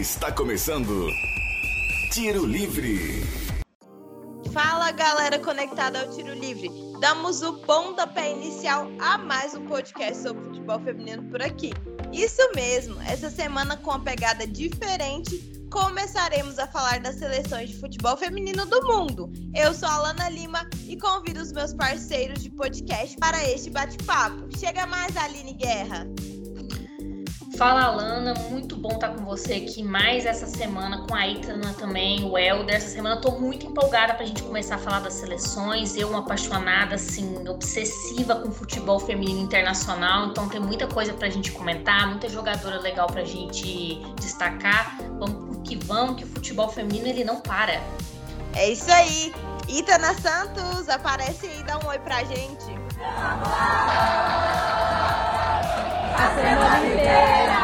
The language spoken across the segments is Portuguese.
Está começando Tiro Livre. Fala galera conectada ao Tiro Livre. Damos o pontapé inicial a mais um podcast sobre futebol feminino por aqui. Isso mesmo, essa semana com uma pegada diferente, começaremos a falar das seleções de futebol feminino do mundo. Eu sou a Alana Lima e convido os meus parceiros de podcast para este bate-papo. Chega mais, Aline Guerra. Fala Alana, muito bom estar com você aqui mais essa semana com a Itana também, o Helder. Essa semana eu tô muito empolgada para a gente começar a falar das seleções. Eu, uma apaixonada, assim, obsessiva com futebol feminino internacional, então tem muita coisa para a gente comentar, muita jogadora legal para a gente destacar. Vamos que vamos, que o futebol feminino ele não para. É isso aí. Itana Santos, aparece aí, dá um oi pra gente. A semana inteira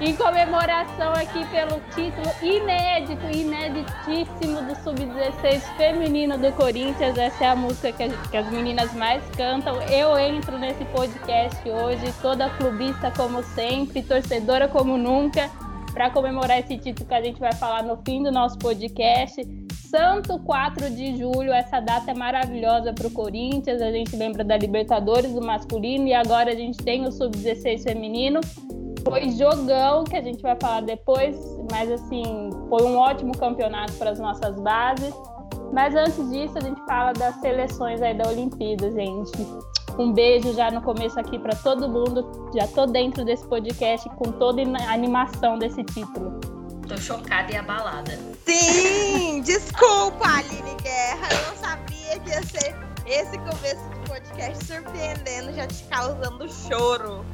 Em comemoração aqui pelo título inédito, ineditíssimo do Sub-16 feminino do Corinthians. Essa é a música que, a, que as meninas mais cantam. Eu entro nesse podcast hoje, toda clubista como sempre, torcedora como nunca para comemorar esse título que a gente vai falar no fim do nosso podcast. Santo 4 de julho, essa data é maravilhosa para o Corinthians. A gente lembra da Libertadores do masculino e agora a gente tem o Sub-16 feminino. Foi jogão que a gente vai falar depois, mas assim, foi um ótimo campeonato para as nossas bases. Mas antes disso, a gente fala das seleções aí da Olimpíada, gente. Um beijo já no começo aqui para todo mundo. Já tô dentro desse podcast com toda a animação desse título. Tô chocada e abalada. Sim, desculpa, Aline Guerra. Eu não sabia que ia ser esse começo de podcast surpreendendo, já te causando choro.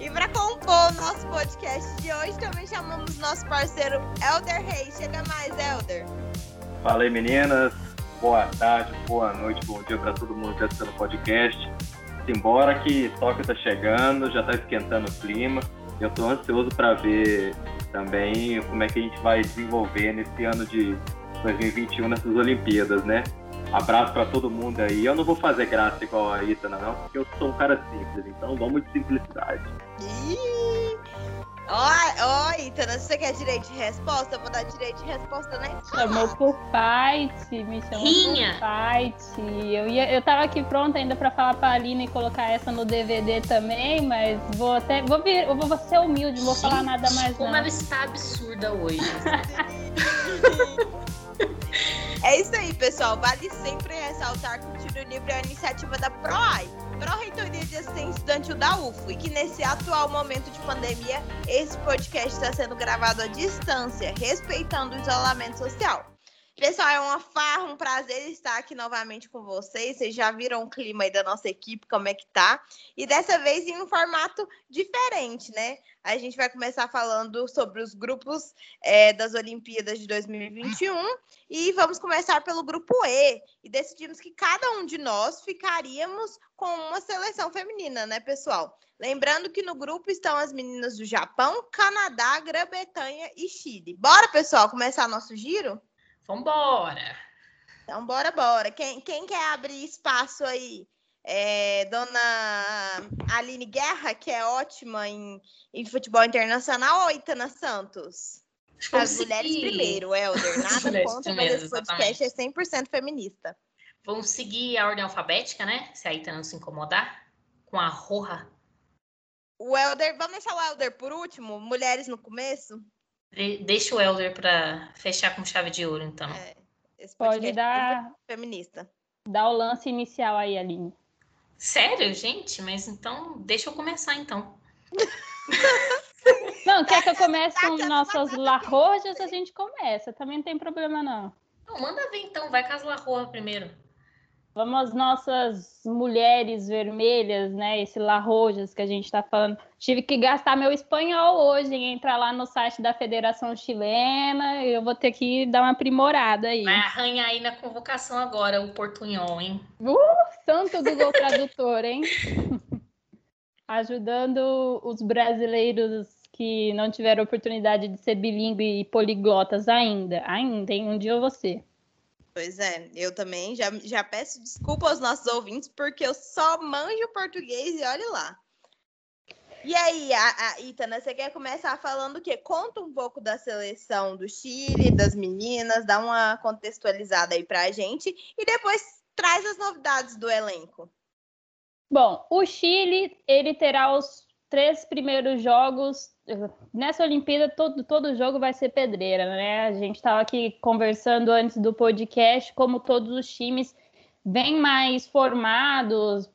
E para compor o nosso podcast de hoje, também chamamos nosso parceiro Elder Reis. Chega mais, Elder. Fala aí, meninas. Boa tarde, boa noite, bom dia para todo mundo que está no podcast. Embora que Tóquio tá chegando, já tá esquentando o clima. Eu tô ansioso para ver também como é que a gente vai desenvolver nesse ano de 2021 nessas Olimpíadas, né? Abraço para todo mundo aí. Eu não vou fazer graça igual a Itana, não, porque eu sou um cara simples, então vamos de simplicidade. Ó, ó, Itana, se você quer direito de resposta, eu vou dar direito de resposta na escola. Chamou por fight, me chamou Rinha. por fight. Eu, ia, eu tava aqui pronta ainda pra falar pra Aline e colocar essa no DVD também, mas vou até. Vou, vir, eu vou ser humilde, não vou falar nada mais Como não. ela está absurda hoje. É isso aí, pessoal. Vale sempre ressaltar que o Tiro Livre é a iniciativa da PROAI, Pró-Reitoria de Assistência Estudantil da UFO, e que nesse atual momento de pandemia, esse podcast está sendo gravado à distância, respeitando o isolamento social. Pessoal, é uma farra, um prazer estar aqui novamente com vocês. Vocês já viram o clima aí da nossa equipe, como é que tá? E dessa vez em um formato diferente, né? A gente vai começar falando sobre os grupos é, das Olimpíadas de 2021 e vamos começar pelo grupo E. E decidimos que cada um de nós ficaríamos com uma seleção feminina, né, pessoal? Lembrando que no grupo estão as meninas do Japão, Canadá, Grã-Bretanha e Chile. Bora, pessoal, começar nosso giro? Vambora! Então, bora, bora. Quem, quem quer abrir espaço aí? É, dona Aline Guerra, que é ótima em, em futebol internacional, ou Itana Santos? Que As mulheres primeiro, Helder. Nada contra, mas esse podcast é 100% feminista. Vamos seguir a ordem alfabética, né? Se a Ita não se incomodar. Com a Roja. O Helder, vamos deixar o Helder por último? Mulheres no começo? De- Deixa o Elder para fechar com chave de ouro, então. É, Pode é dar, feminista. dar o lance inicial aí, Aline. Sério, gente? Mas então, deixa eu começar, então. Não, quer que eu comece com nossas larrojas? A gente começa. Também não tem problema, não. Não, manda ver então, vai com as La Roja primeiro. Vamos às nossas mulheres vermelhas, né? Esse Larrojas que a gente está falando. Tive que gastar meu espanhol hoje em entrar lá no site da Federação Chilena. Eu vou ter que dar uma aprimorada aí. Vai arranhar aí na convocação agora o Portunhol, hein? Santo Google Tradutor, hein? Ajudando os brasileiros que não tiveram oportunidade de ser bilíngue e poliglotas ainda. Ainda, hein? Um dia eu vou ser. Pois é, eu também já, já peço desculpa aos nossos ouvintes, porque eu só manjo português e olhe lá. E aí, a, a Itana, você quer começar falando o quê? Conta um pouco da seleção do Chile, das meninas, dá uma contextualizada aí pra gente e depois traz as novidades do elenco. Bom, o Chile, ele terá os três primeiros jogos. Nessa Olimpíada, todo, todo jogo vai ser pedreira, né? A gente estava aqui conversando antes do podcast, como todos os times bem mais formados.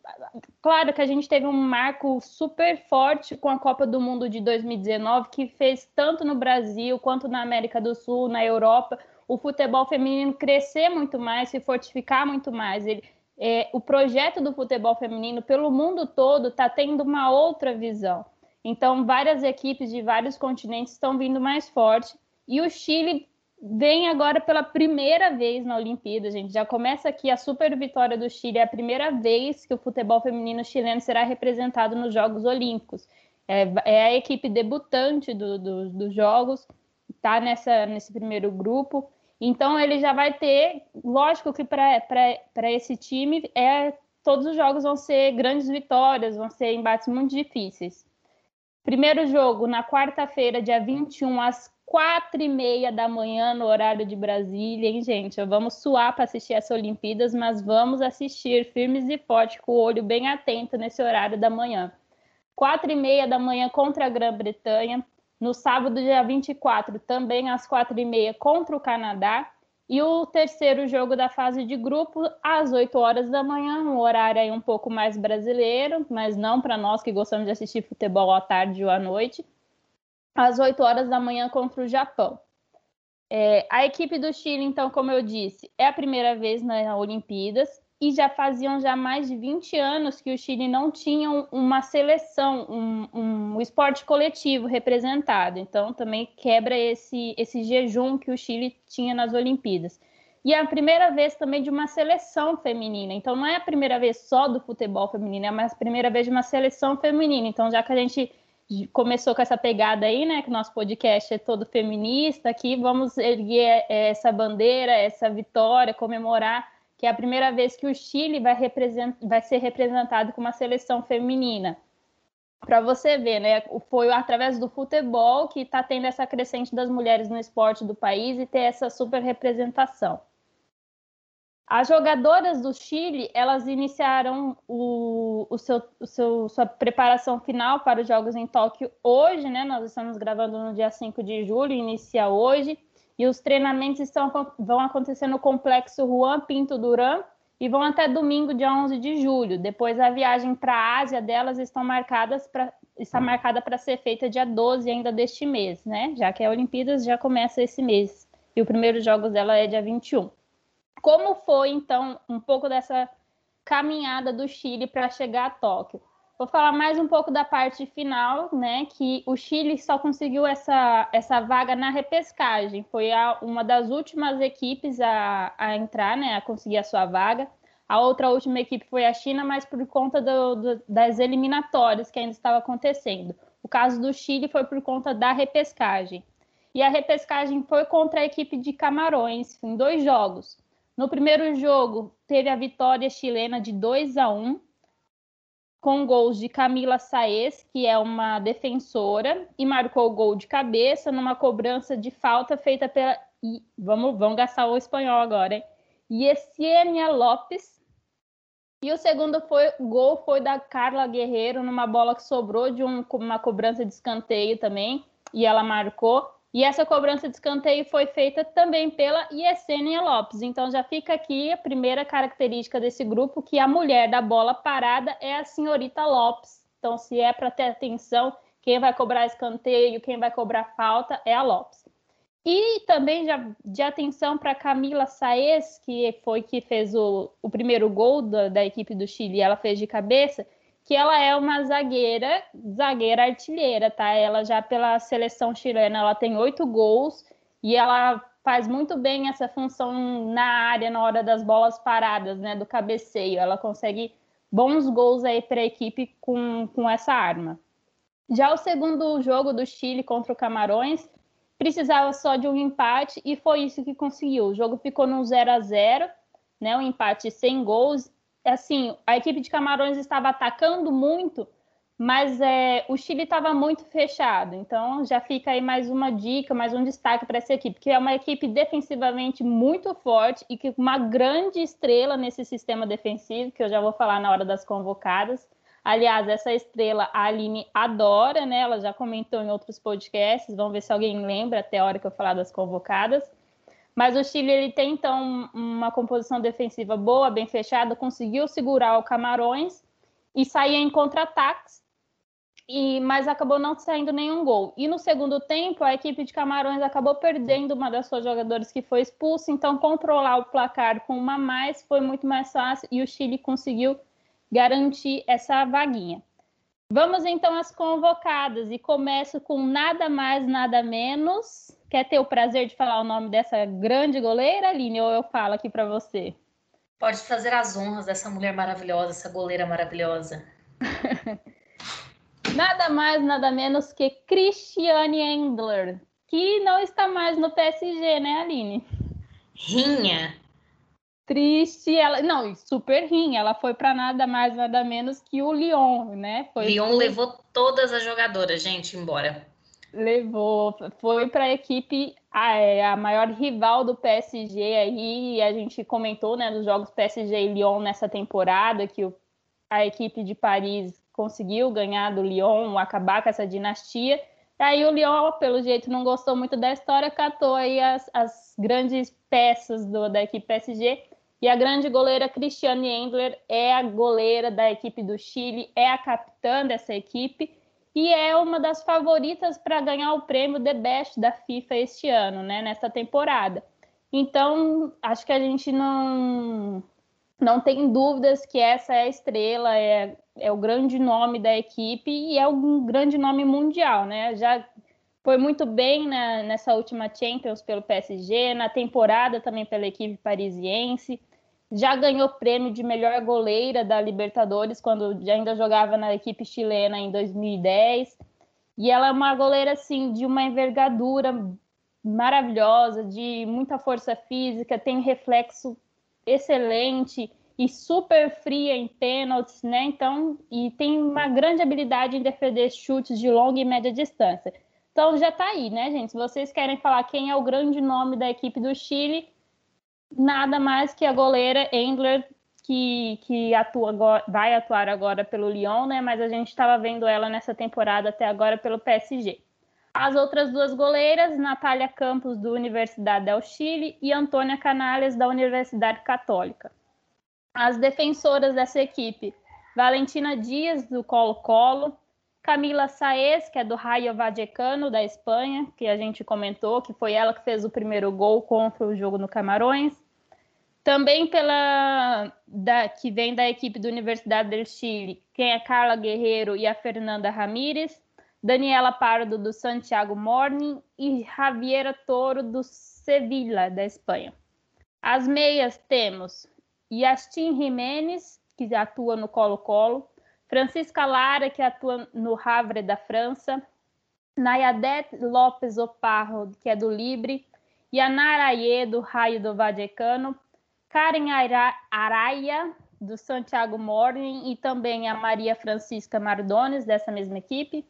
Claro que a gente teve um marco super forte com a Copa do Mundo de 2019, que fez tanto no Brasil quanto na América do Sul, na Europa, o futebol feminino crescer muito mais, se fortificar muito mais. Ele, é, o projeto do futebol feminino pelo mundo todo está tendo uma outra visão. Então, várias equipes de vários continentes estão vindo mais forte. E o Chile vem agora pela primeira vez na Olimpíada, gente. Já começa aqui a super vitória do Chile, é a primeira vez que o futebol feminino chileno será representado nos Jogos Olímpicos. É, é a equipe debutante do, do, dos Jogos, está nesse primeiro grupo. Então ele já vai ter, lógico que para esse time é todos os jogos vão ser grandes vitórias, vão ser embates muito difíceis. Primeiro jogo na quarta-feira, dia 21, às quatro e meia da manhã no horário de Brasília, hein, gente? Vamos suar para assistir essa Olimpíadas, mas vamos assistir firmes e fortes, com o olho bem atento nesse horário da manhã. Quatro e meia da manhã contra a Grã-Bretanha. No sábado, dia 24, também às quatro e meia contra o Canadá. E o terceiro jogo da fase de grupo, às 8 horas da manhã, um horário aí um pouco mais brasileiro, mas não para nós que gostamos de assistir futebol à tarde ou à noite às 8 horas da manhã contra o Japão. É, a equipe do Chile, então, como eu disse, é a primeira vez na Olimpíadas e já faziam já mais de 20 anos que o Chile não tinha uma seleção, um, um esporte coletivo representado. Então, também quebra esse, esse jejum que o Chile tinha nas Olimpíadas. E é a primeira vez também de uma seleção feminina. Então, não é a primeira vez só do futebol feminino, é a primeira vez de uma seleção feminina. Então, já que a gente começou com essa pegada aí, né? Que o nosso podcast é todo feminista aqui. Vamos erguer essa bandeira, essa vitória, comemorar que é a primeira vez que o Chile vai, vai ser representado com uma seleção feminina. Para você ver, né? Foi através do futebol que está tendo essa crescente das mulheres no esporte do país e ter essa super representação. As jogadoras do Chile, elas iniciaram o, o, seu, o seu, sua preparação final para os Jogos em Tóquio hoje, né? Nós estamos gravando no dia 5 de julho, inicia hoje, e os treinamentos estão, vão acontecer no complexo Juan Pinto Duran e vão até domingo, dia 11 de julho. Depois a viagem para a Ásia delas estão marcadas pra, está marcada para ser feita dia 12 ainda deste mês, né? Já que a Olimpíadas já começa esse mês. E o primeiro jogos dela é dia 21. Como foi, então, um pouco dessa caminhada do Chile para chegar a Tóquio? Vou falar mais um pouco da parte final, né? Que o Chile só conseguiu essa, essa vaga na repescagem. Foi a, uma das últimas equipes a, a entrar, né? A conseguir a sua vaga. A outra última equipe foi a China, mas por conta do, do, das eliminatórias que ainda estava acontecendo. O caso do Chile foi por conta da repescagem. E a repescagem foi contra a equipe de Camarões, em dois jogos. No primeiro jogo, teve a vitória chilena de 2 a 1, com gols de Camila Saez, que é uma defensora, e marcou o gol de cabeça numa cobrança de falta feita pela. Vamos, vamos gastar o espanhol agora, hein? Yesenia Lopes. E o segundo foi, gol foi da Carla Guerreiro, numa bola que sobrou de um, uma cobrança de escanteio também, e ela marcou. E essa cobrança de escanteio foi feita também pela Yesenia Lopes. Então já fica aqui a primeira característica desse grupo, que a mulher da bola parada é a senhorita Lopes. Então, se é para ter atenção, quem vai cobrar escanteio, quem vai cobrar falta é a Lopes. E também já de atenção para Camila Saez, que foi que fez o, o primeiro gol da, da equipe do Chile, ela fez de cabeça que ela é uma zagueira, zagueira artilheira, tá? Ela já pela seleção chilena, ela tem oito gols e ela faz muito bem essa função na área na hora das bolas paradas, né? Do cabeceio, ela consegue bons gols aí para a equipe com, com essa arma. Já o segundo jogo do Chile contra o Camarões precisava só de um empate e foi isso que conseguiu. O jogo ficou no 0 a 0 né? Um empate sem gols. Assim, a equipe de Camarões estava atacando muito, mas é, o Chile estava muito fechado. Então já fica aí mais uma dica, mais um destaque para essa equipe, que é uma equipe defensivamente muito forte e que uma grande estrela nesse sistema defensivo, que eu já vou falar na hora das convocadas. Aliás, essa estrela a Aline adora, né? Ela já comentou em outros podcasts. Vamos ver se alguém lembra até a hora que eu falar das convocadas. Mas o Chile ele tem então uma composição defensiva boa, bem fechada, conseguiu segurar o Camarões e sair em contra-ataques, e mas acabou não saindo nenhum gol. E no segundo tempo, a equipe de Camarões acabou perdendo uma das suas jogadoras que foi expulsa, então controlar o placar com uma mais foi muito mais fácil e o Chile conseguiu garantir essa vaguinha. Vamos então às convocadas e começo com nada mais, nada menos. Quer ter o prazer de falar o nome dessa grande goleira, Aline, ou eu falo aqui para você? Pode fazer as honras dessa mulher maravilhosa, essa goleira maravilhosa. nada mais, nada menos que Christiane Endler, que não está mais no PSG, né, Aline? Rinha triste. Ela, não, super rim. Ela foi para nada mais, nada menos que o Lyon, né? Foi Lyon levou todas as jogadoras, gente, embora. Levou, foi para a equipe a, é, a maior rival do PSG aí. A gente comentou, né, nos jogos PSG e Lyon nessa temporada que o, a equipe de Paris conseguiu ganhar do Lyon, acabar com essa dinastia. Aí o Lyon, pelo jeito, não gostou muito da história, catou aí as, as grandes peças do, da equipe PSG e a grande goleira Cristiane Endler é a goleira da equipe do Chile, é a capitã dessa equipe e é uma das favoritas para ganhar o prêmio The Best da FIFA este ano, né, nessa temporada. Então, acho que a gente não não tem dúvidas que essa é a estrela, é, é o grande nome da equipe e é um grande nome mundial, né? Já foi muito bem na, nessa última Champions pelo PSG, na temporada também pela equipe parisiense já ganhou prêmio de melhor goleira da Libertadores quando ainda jogava na equipe chilena em 2010. E ela é uma goleira assim de uma envergadura maravilhosa, de muita força física, tem reflexo excelente e super fria em pênaltis, né? Então, e tem uma grande habilidade em defender chutes de longa e média distância. Então já tá aí, né, gente? Se vocês querem falar quem é o grande nome da equipe do Chile, nada mais que a goleira Endler, que, que atua vai atuar agora pelo Lyon, né? Mas a gente estava vendo ela nessa temporada até agora pelo PSG. As outras duas goleiras, Natália Campos, do Universidade del Chile, e Antônia Canales, da Universidade Católica. As defensoras dessa equipe, Valentina Dias, do Colo-Colo, Camila Saez, que é do Rayo Vallecano, da Espanha, que a gente comentou, que foi ela que fez o primeiro gol contra o jogo no Camarões. Também pela da, que vem da equipe da Universidade do Chile, quem é Carla Guerreiro e a Fernanda Ramírez, Daniela Pardo do Santiago Morning e Javiera Toro do Sevilla, da Espanha. As meias temos Yastin Jiménez, que atua no Colo-Colo, Francisca Lara, que atua no Havre da França, Nayadette Lopes Oparro, que é do Libre, Yanara Aie, do Raio do Vadecano, Karen Araia, do Santiago Morning, e também a Maria Francisca Mardones, dessa mesma equipe,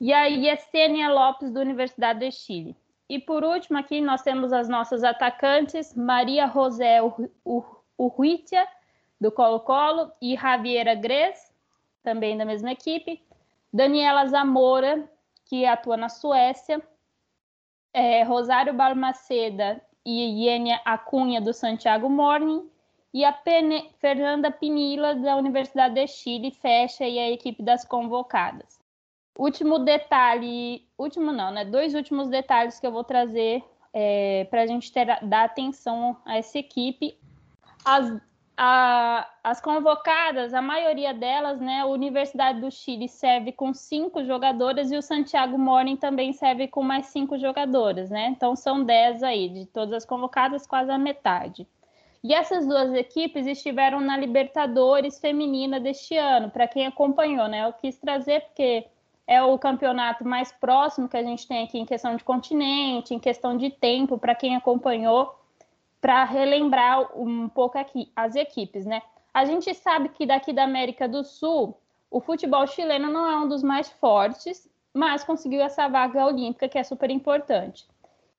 e a Yesenia Lopes, da Universidade de Chile. E por último, aqui nós temos as nossas atacantes, Maria José Urruitia, do Colo-Colo, e Javiera Gres, também da mesma equipe, Daniela Zamora, que atua na Suécia, é, Rosário Balmaceda e Iênia Acunha, do Santiago Morning, e a Pene, Fernanda Pinila, da Universidade de Chile, fecha aí a equipe das convocadas. Último detalhe, último não, né? Dois últimos detalhes que eu vou trazer é, para a gente ter, dar atenção a essa equipe. As, a, as convocadas, a maioria delas, né? A Universidade do Chile serve com cinco jogadoras e o Santiago Morning também serve com mais cinco jogadoras, né? Então são dez aí, de todas as convocadas, quase a metade. E essas duas equipes estiveram na Libertadores Feminina deste ano, para quem acompanhou, né? Eu quis trazer porque é o campeonato mais próximo que a gente tem aqui em questão de continente, em questão de tempo, para quem acompanhou, para relembrar um pouco aqui as equipes, né? A gente sabe que daqui da América do Sul, o futebol chileno não é um dos mais fortes, mas conseguiu essa vaga olímpica que é super importante.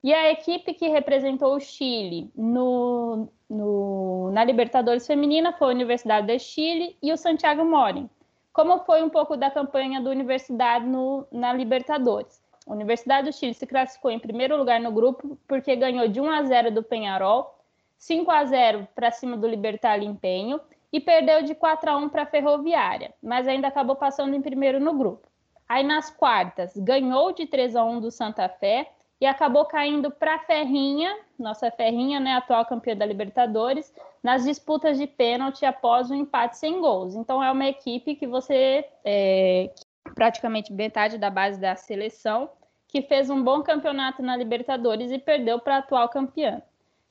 E a equipe que representou o Chile no, no, na Libertadores Feminina foi a Universidade de Chile e o Santiago Morin. Como foi um pouco da campanha da Universidade no, na Libertadores? Universidade do Chile se classificou em primeiro lugar no grupo porque ganhou de 1 a 0 do Penharol, 5 a 0 para cima do Libertar Limpenho e perdeu de 4 a 1 para a Ferroviária, mas ainda acabou passando em primeiro no grupo. Aí nas quartas, ganhou de 3 a 1 do Santa Fé e acabou caindo para a Ferrinha, nossa Ferrinha, né, atual campeã da Libertadores, nas disputas de pênalti após um empate sem gols. Então é uma equipe que você é, praticamente metade da base da seleção que fez um bom campeonato na Libertadores e perdeu para a atual campeã.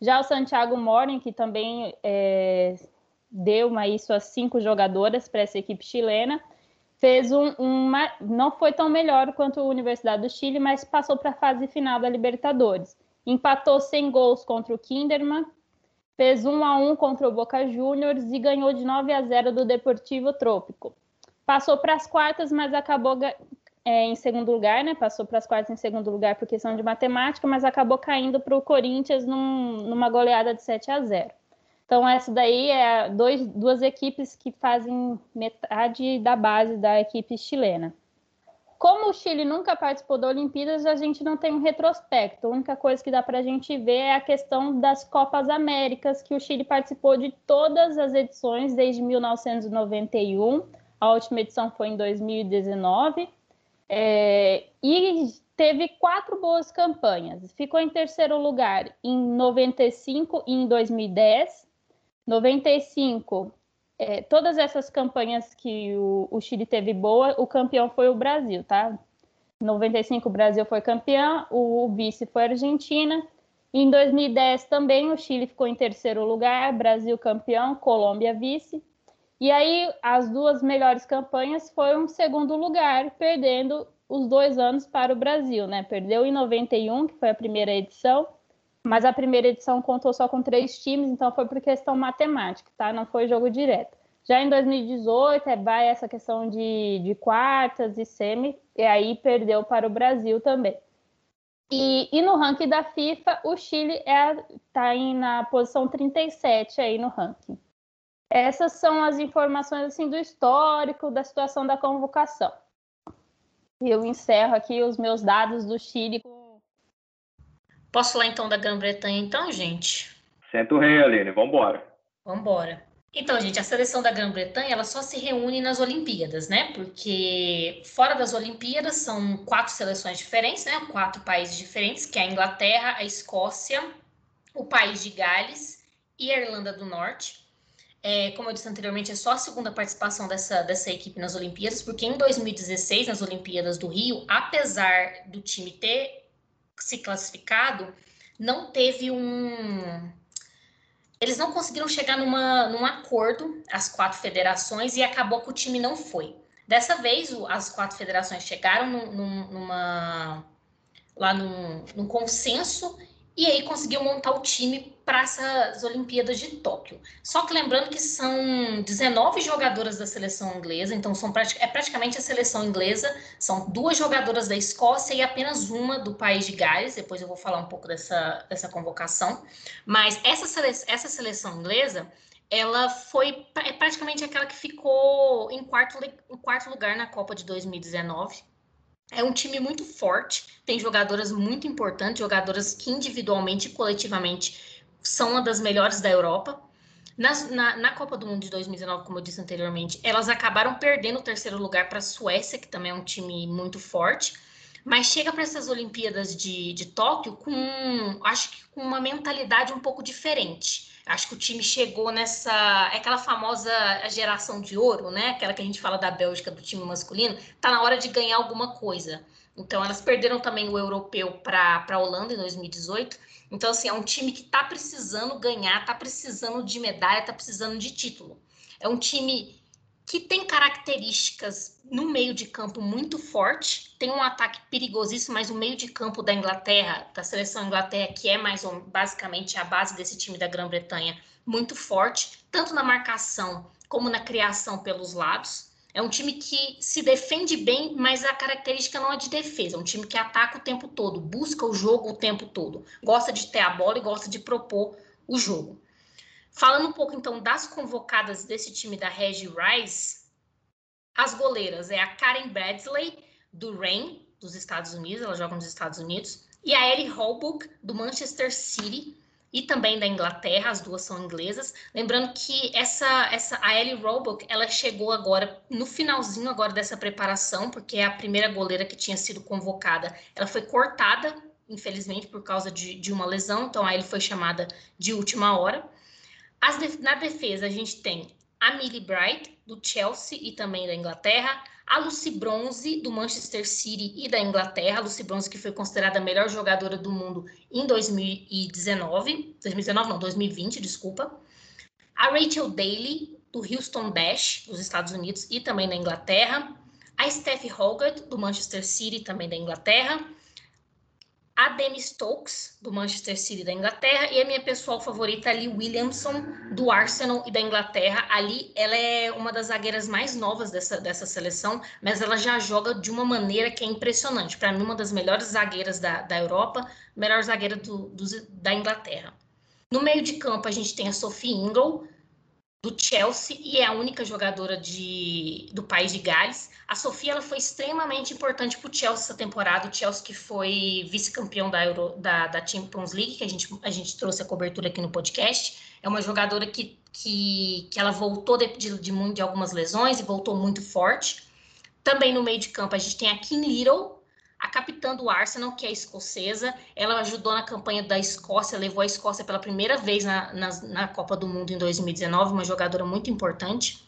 Já o Santiago Morin, que também é, deu uma, isso a cinco jogadoras para essa equipe chilena, fez um, uma, não foi tão melhor quanto a Universidade do Chile, mas passou para a fase final da Libertadores. Empatou sem gols contra o Kinderman, fez 1 a 1 contra o Boca Juniors e ganhou de 9 a 0 do Deportivo Trópico. Passou para as quartas, mas acabou é, em segundo lugar, né? Passou para as quartas em segundo lugar por questão de matemática, mas acabou caindo para o Corinthians num, numa goleada de 7 a 0. Então, essa daí é dois, duas equipes que fazem metade da base da equipe chilena. Como o Chile nunca participou da Olimpíadas, a gente não tem um retrospecto. A única coisa que dá para a gente ver é a questão das Copas Américas, que o Chile participou de todas as edições desde 1991. A última edição foi em 2019. É, e teve quatro boas campanhas. Ficou em terceiro lugar em 95 e em 2010. 95, é, todas essas campanhas que o, o, Chile teve boa, o campeão foi o Brasil, tá? 95 o Brasil foi campeão, o, o vice foi a Argentina. Em 2010 também o Chile ficou em terceiro lugar, Brasil campeão, Colômbia vice. E aí as duas melhores campanhas foram segundo lugar, perdendo os dois anos para o Brasil, né? Perdeu em 91, que foi a primeira edição, mas a primeira edição contou só com três times, então foi por questão matemática, tá? Não foi jogo direto. Já em 2018, é, vai essa questão de, de quartas e semi, e aí perdeu para o Brasil também. E, e no ranking da FIFA, o Chile está é, tá na posição 37 aí no ranking. Essas são as informações assim do histórico da situação da convocação. Eu encerro aqui os meus dados do Chile Posso falar então da Grã-Bretanha, então, gente? Senta o rei, Aline, vambora. Vambora. Então, gente, a seleção da Grã-Bretanha ela só se reúne nas Olimpíadas, né? Porque fora das Olimpíadas são quatro seleções diferentes, né? Quatro países diferentes, que é a Inglaterra, a Escócia, o país de Gales e a Irlanda do Norte. É, como eu disse anteriormente, é só a segunda participação dessa, dessa equipe nas Olimpíadas, porque em 2016, nas Olimpíadas do Rio, apesar do time ter se classificado, não teve um. Eles não conseguiram chegar numa, num acordo, as quatro federações, e acabou que o time não foi. Dessa vez, as quatro federações chegaram num, numa, lá num, num consenso e aí conseguiu montar o time para essas Olimpíadas de Tóquio. Só que lembrando que são 19 jogadoras da seleção inglesa, então são é praticamente a seleção inglesa, são duas jogadoras da Escócia e apenas uma do país de Gales, depois eu vou falar um pouco dessa, dessa convocação. Mas essa, sele, essa seleção inglesa, ela foi é praticamente aquela que ficou em quarto, em quarto lugar na Copa de 2019 é um time muito forte, tem jogadoras muito importantes, jogadoras que individualmente e coletivamente são uma das melhores da Europa. Na, na, na, Copa do Mundo de 2019, como eu disse anteriormente, elas acabaram perdendo o terceiro lugar para a Suécia, que também é um time muito forte, mas chega para essas Olimpíadas de, de Tóquio com, acho que com uma mentalidade um pouco diferente. Acho que o time chegou nessa. É aquela famosa geração de ouro, né? Aquela que a gente fala da Bélgica, do time masculino. Tá na hora de ganhar alguma coisa. Então, elas perderam também o europeu para a Holanda em 2018. Então, assim, é um time que tá precisando ganhar, tá precisando de medalha, tá precisando de título. É um time que tem características no meio de campo muito forte, tem um ataque perigosíssimo, mas o meio de campo da Inglaterra, da seleção Inglaterra, que é mais basicamente a base desse time da Grã-Bretanha, muito forte, tanto na marcação como na criação pelos lados. É um time que se defende bem, mas a característica não é de defesa. É um time que ataca o tempo todo, busca o jogo o tempo todo, gosta de ter a bola e gosta de propor o jogo. Falando um pouco então das convocadas desse time da Regi Rice, as goleiras é a Karen Bradley, do Rain, dos Estados Unidos, ela joga nos Estados Unidos, e a Ellie Holbrook, do Manchester City, e também da Inglaterra, as duas são inglesas. Lembrando que essa, essa a Ellie Roebuck, ela chegou agora no finalzinho agora dessa preparação, porque é a primeira goleira que tinha sido convocada. Ela foi cortada, infelizmente, por causa de, de uma lesão, então a Ellie foi chamada de última hora. Def na defesa, a gente tem a Millie Bright, do Chelsea e também da Inglaterra, a Lucy Bronze, do Manchester City e da Inglaterra, a Lucy Bronze que foi considerada a melhor jogadora do mundo em 2019, 2019 não, 2020, desculpa. A Rachel Daly, do Houston Dash, dos Estados Unidos e também da Inglaterra. A Steph Hogarth, do Manchester City, também da Inglaterra a Demi Stokes, do Manchester City da Inglaterra, e a minha pessoal favorita, ali Williamson, do Arsenal e da Inglaterra. Ali, ela é uma das zagueiras mais novas dessa, dessa seleção, mas ela já joga de uma maneira que é impressionante. Para mim, uma das melhores zagueiras da, da Europa, melhor zagueira do, do, da Inglaterra. No meio de campo, a gente tem a Sophie Ingle, do Chelsea e é a única jogadora de, do país de Gales. A Sofia ela foi extremamente importante para o Chelsea essa temporada. O Chelsea que foi vice-campeão da, da, da, Champions League, que a gente, a gente trouxe a cobertura aqui no podcast. É uma jogadora que, que, que ela voltou de, de, de, de algumas lesões e voltou muito forte. Também no meio de campo a gente tem a Kim Little, a capitã do Arsenal, que é escocesa, ela ajudou na campanha da Escócia, levou a Escócia pela primeira vez na, na, na Copa do Mundo em 2019, uma jogadora muito importante.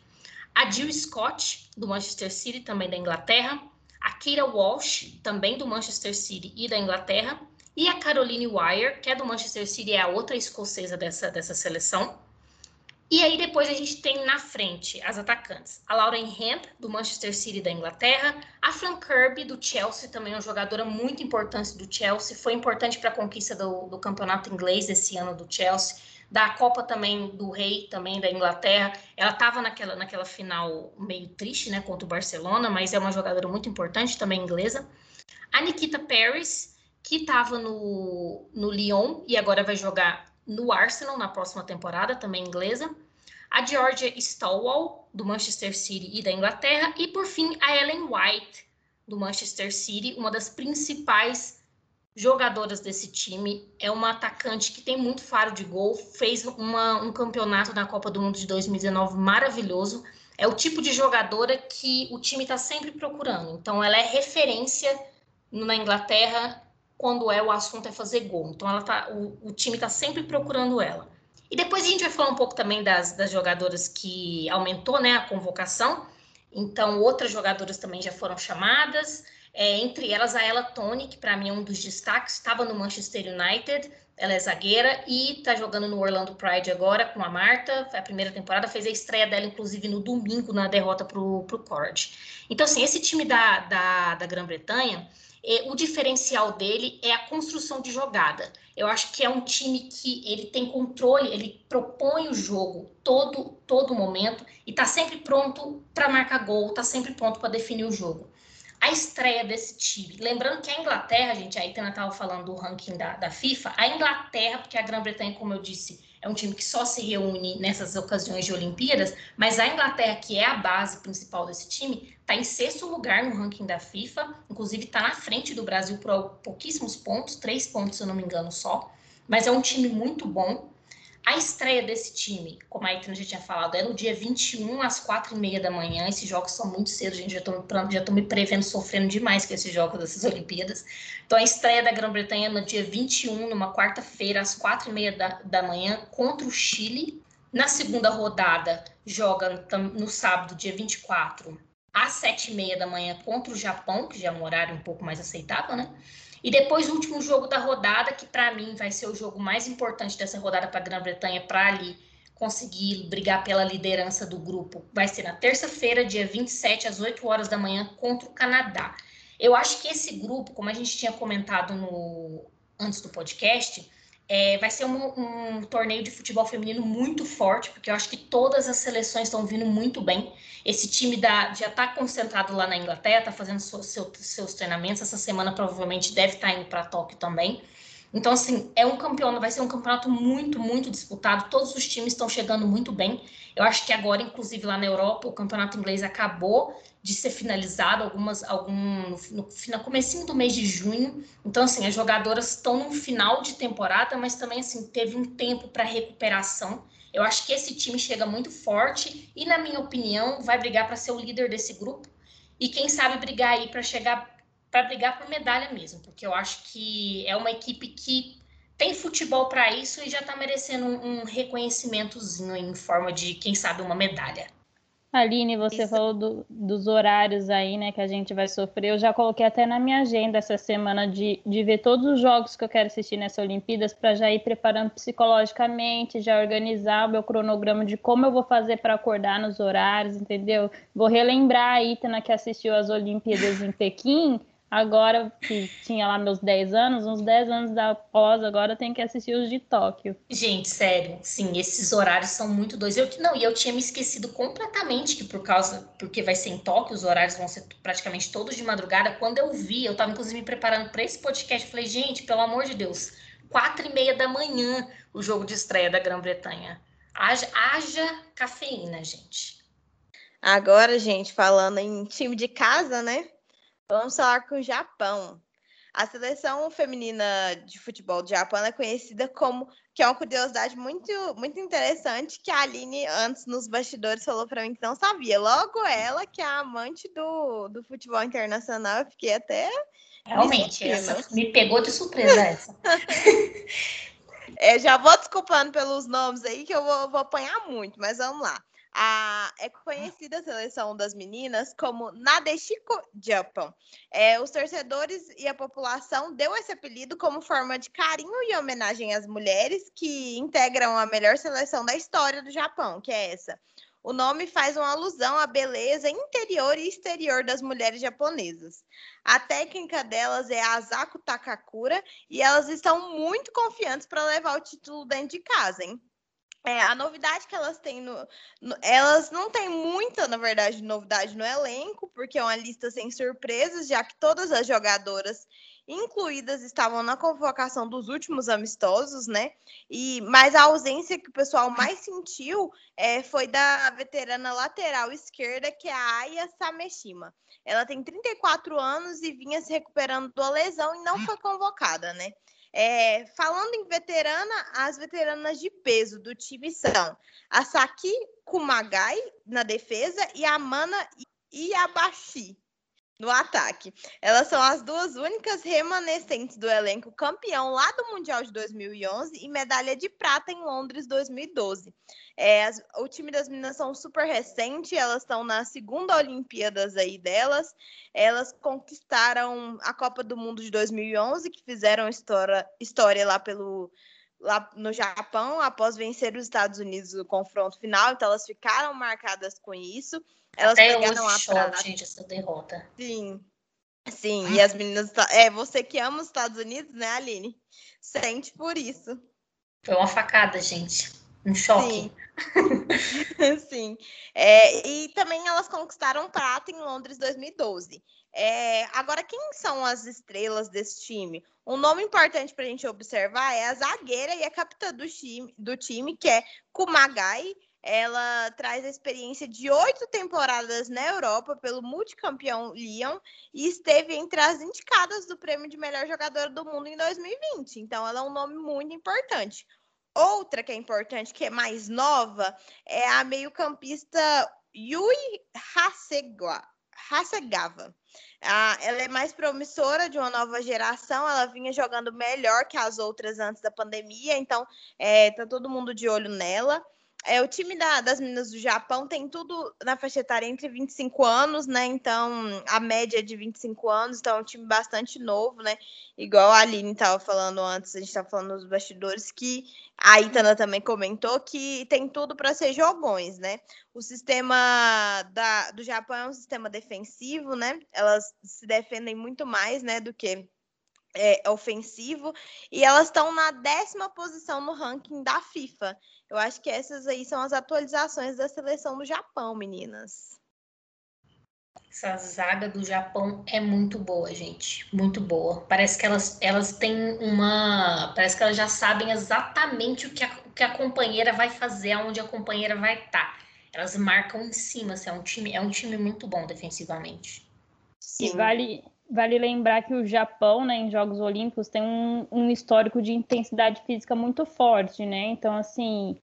A Jill Scott, do Manchester City, também da Inglaterra. A Keira Walsh, também do Manchester City e da Inglaterra. E a Caroline Wire, que é do Manchester City, é a outra escocesa dessa, dessa seleção. E aí depois a gente tem na frente as atacantes. A Lauren Hemp, do Manchester City da Inglaterra. A Fran Kirby, do Chelsea, também é uma jogadora muito importante do Chelsea. Foi importante para a conquista do, do, campeonato inglês esse ano do Chelsea. Da Copa também do Rei, também da Inglaterra. Ela estava naquela, naquela final meio triste, né, contra o Barcelona, mas é uma jogadora muito importante, também inglesa. A Nikita Paris, que estava no, no Lyon e agora vai jogar no Arsenal na próxima temporada, também inglesa. A Georgia Stalwell, do Manchester City e da Inglaterra. E, por fim, a Ellen White, do Manchester City, uma das principais jogadoras desse time. É uma atacante que tem muito faro de gol, fez uma, um campeonato na Copa do Mundo de 2019 maravilhoso. É o tipo de jogadora que o time está sempre procurando. Então, ela é referência na Inglaterra quando é o assunto é fazer gol. Então ela tá, o, o time está sempre procurando ela. E depois a gente vai falar um pouco também das, das jogadoras que aumentou né, a convocação. Então, outras jogadoras também já foram chamadas. É, entre elas, a Ella Tony, que para mim é um dos destaques, estava no Manchester United, ela é zagueira e está jogando no Orlando Pride agora com a Marta. A primeira temporada, fez a estreia dela, inclusive, no domingo, na derrota para o Cord. Então, assim, esse time da, da, da Grã-Bretanha, o diferencial dele é a construção de jogada. Eu acho que é um time que ele tem controle, ele propõe o jogo todo todo momento e está sempre pronto para marcar gol, está sempre pronto para definir o jogo. A estreia desse time, lembrando que a Inglaterra, gente, aí Tana estava falando do ranking da, da FIFA, a Inglaterra, porque a Grã-Bretanha, como eu disse, é um time que só se reúne nessas ocasiões de Olimpíadas, mas a Inglaterra, que é a base principal desse time, está em sexto lugar no ranking da FIFA, inclusive está na frente do Brasil por pouquíssimos pontos, três pontos, se eu não me engano, só. Mas é um time muito bom. A estreia desse time, como a Etna já tinha falado, é no dia 21 às 4 e meia da manhã. Esses jogos são muito cedo, gente. Já estou já me prevendo, sofrendo demais com esses jogos dessas Olimpíadas. Então, a estreia da Grã-Bretanha é no dia 21, numa quarta-feira, às 4 e meia da, da manhã, contra o Chile. Na segunda rodada, joga no sábado, dia 24, às 7 e meia da manhã, contra o Japão, que já é um horário um pouco mais aceitável, né? E depois o último jogo da rodada, que para mim vai ser o jogo mais importante dessa rodada para a Grã-Bretanha, para ali conseguir brigar pela liderança do grupo vai ser na terça-feira, dia 27, às 8 horas da manhã, contra o Canadá. Eu acho que esse grupo, como a gente tinha comentado no antes do podcast, é, vai ser um, um, torneio de futebol feminino muito forte, porque eu acho que todas as seleções estão vindo muito bem. Esse time da, já está concentrado lá na Inglaterra, está fazendo seu, seu, seus treinamentos. Essa semana provavelmente deve estar tá indo para Tóquio também. Então, assim, é um campeonato, vai ser um campeonato muito, muito disputado. Todos os times estão chegando muito bem. Eu acho que agora, inclusive lá na Europa, o campeonato inglês acabou de ser finalizado, algumas, algum, no, no, no comecinho do mês de junho. Então, assim, as jogadoras estão no final de temporada, mas também, assim, teve um tempo para recuperação. Eu acho que esse time chega muito forte e, na minha opinião, vai brigar para ser o líder desse grupo. E quem sabe brigar aí para chegar para brigar por medalha mesmo, porque eu acho que é uma equipe que tem futebol para isso e já está merecendo um, um, reconhecimentozinho em forma de, quem sabe, uma medalha. Aline, você isso. falou do, dos horários aí, né, que a gente vai sofrer. Eu já coloquei até na minha agenda essa semana de, de ver todos os jogos que eu quero assistir nessa Olimpíadas para já ir preparando psicologicamente, já organizar o meu cronograma de como eu vou fazer para acordar nos horários, entendeu? Vou relembrar a Itana que assistiu às Olimpíadas em Pequim Agora que tinha lá meus 10 anos, uns 10 anos da pós, agora tem que assistir os de Tóquio. Gente, sério, sim, esses horários são muito dois. Eu não, e eu tinha me esquecido completamente que por causa, porque vai ser em Tóquio, os horários vão ser praticamente todos de madrugada. Quando eu vi, eu estava inclusive me preparando para esse podcast, falei, gente, pelo amor de Deus, quatro e meia da manhã o jogo de estreia da Grã-Bretanha. Haja, haja cafeína, gente. Agora, gente, falando em time de casa, né? Vamos falar com o Japão. A seleção feminina de futebol do Japão é conhecida como, que é uma curiosidade muito, muito interessante, que a Aline, antes nos bastidores, falou para mim que não sabia. Logo ela, que é amante do, do futebol internacional, eu fiquei até. Realmente, essa, me pegou de surpresa essa. é, já vou desculpando pelos nomes aí, que eu vou, vou apanhar muito, mas vamos lá. A, é conhecida a seleção das meninas como Nadeshiko Japan. É, os torcedores e a população deu esse apelido como forma de carinho e homenagem às mulheres que integram a melhor seleção da história do Japão, que é essa. O nome faz uma alusão à beleza interior e exterior das mulheres japonesas. A técnica delas é a Asako Takakura e elas estão muito confiantes para levar o título dentro de casa, hein? É, a novidade que elas têm no, no, Elas não têm muita, na verdade, novidade no elenco, porque é uma lista sem surpresas, já que todas as jogadoras incluídas estavam na convocação dos últimos amistosos, né? E mas a ausência que o pessoal mais sentiu é, foi da veterana lateral esquerda, que é a Aya Sameshima. Ela tem 34 anos e vinha se recuperando da lesão e não foi convocada, né? É, falando em veterana, as veteranas de peso do time são a Saki Kumagai na defesa e a Mana Iabashi no ataque. Elas são as duas únicas remanescentes do elenco campeão lá do Mundial de 2011 e medalha de prata em Londres 2012. É, as, o time das meninas são super recente, elas estão na segunda Olimpíadas aí delas. Elas conquistaram a Copa do Mundo de 2011, que fizeram história, história lá pelo lá no Japão após vencer os Estados Unidos no confronto final, então elas ficaram marcadas com isso. Elas Até pegaram a prata. gente, essa derrota. Sim. Sim, e as meninas. É, você que ama os Estados Unidos, né, Aline? Sente por isso. Foi uma facada, gente. Um choque. Sim. Sim. É, e também elas conquistaram prata em Londres 2012. É, agora, quem são as estrelas desse time? Um nome importante para a gente observar é a zagueira e a capitã do time, do time que é Kumagai. Ela traz a experiência de oito temporadas na Europa pelo multicampeão Lyon e esteve entre as indicadas do prêmio de melhor jogadora do mundo em 2020. Então, ela é um nome muito importante. Outra que é importante, que é mais nova, é a meio-campista Yui Hasegawa. Hasegava. Ah, ela é mais promissora de uma nova geração, ela vinha jogando melhor que as outras antes da pandemia, então é, tá todo mundo de olho nela. É, o time da, das meninas do Japão tem tudo na faixa etária entre 25 anos, né? Então, a média é de 25 anos, então é um time bastante novo, né? Igual a Aline estava falando antes, a gente estava falando nos bastidores, que a Itana também comentou que tem tudo para ser jogões, né? O sistema da, do Japão é um sistema defensivo, né? Elas se defendem muito mais, né, do que é, ofensivo, e elas estão na décima posição no ranking da FIFA. Eu acho que essas aí são as atualizações da seleção do Japão, meninas. Essa zaga do Japão é muito boa, gente. Muito boa. Parece que elas, elas têm uma. Parece que elas já sabem exatamente o que a, o que a companheira vai fazer, aonde a companheira vai estar. Tá. Elas marcam em cima. Assim, é, um time, é um time muito bom defensivamente. Sim. E vale, Vale lembrar que o Japão, né, em Jogos Olímpicos, tem um, um histórico de intensidade física muito forte, né? Então, assim,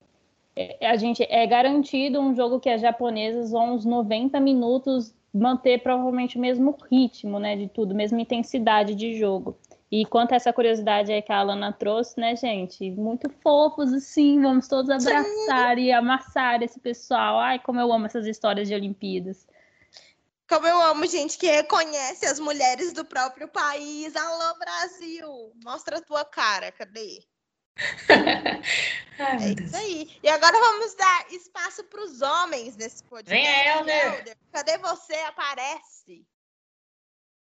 é, a gente é garantido um jogo que as japonesas vão uns 90 minutos manter provavelmente o mesmo ritmo, né, de tudo, mesma intensidade de jogo. E quanto a essa curiosidade aí que a Alana trouxe, né, gente? Muito fofos, assim, vamos todos abraçar Sim. e amassar esse pessoal. Ai, como eu amo essas histórias de Olimpíadas. Como eu amo gente que reconhece as mulheres do próprio país. Alô, Brasil! Mostra a tua cara, cadê? Ai, é isso aí. E agora vamos dar espaço para os homens nesse podcast. Vem, Helder. Cadê você? Aparece.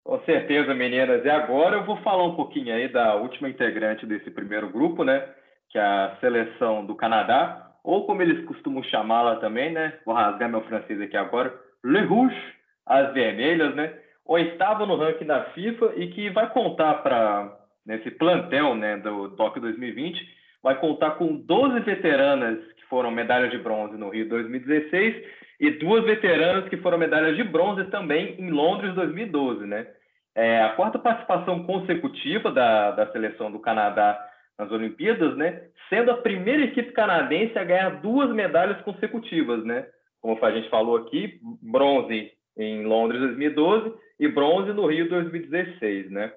Com certeza, meninas. E agora eu vou falar um pouquinho aí da última integrante desse primeiro grupo, né? Que é a seleção do Canadá, ou como eles costumam chamá-la também, né? Vou rasgar meu francês aqui agora. Le Rouge as vermelhas, né? Oitavo no ranking da FIFA e que vai contar para nesse plantel, né, do Tóquio 2020, vai contar com 12 veteranas que foram medalhas de bronze no Rio 2016 e duas veteranas que foram medalhas de bronze também em Londres 2012, né? É a quarta participação consecutiva da, da seleção do Canadá nas Olimpíadas, né? Sendo a primeira equipe canadense a ganhar duas medalhas consecutivas, né? Como a gente falou aqui, bronze em Londres 2012 e bronze no Rio 2016, né?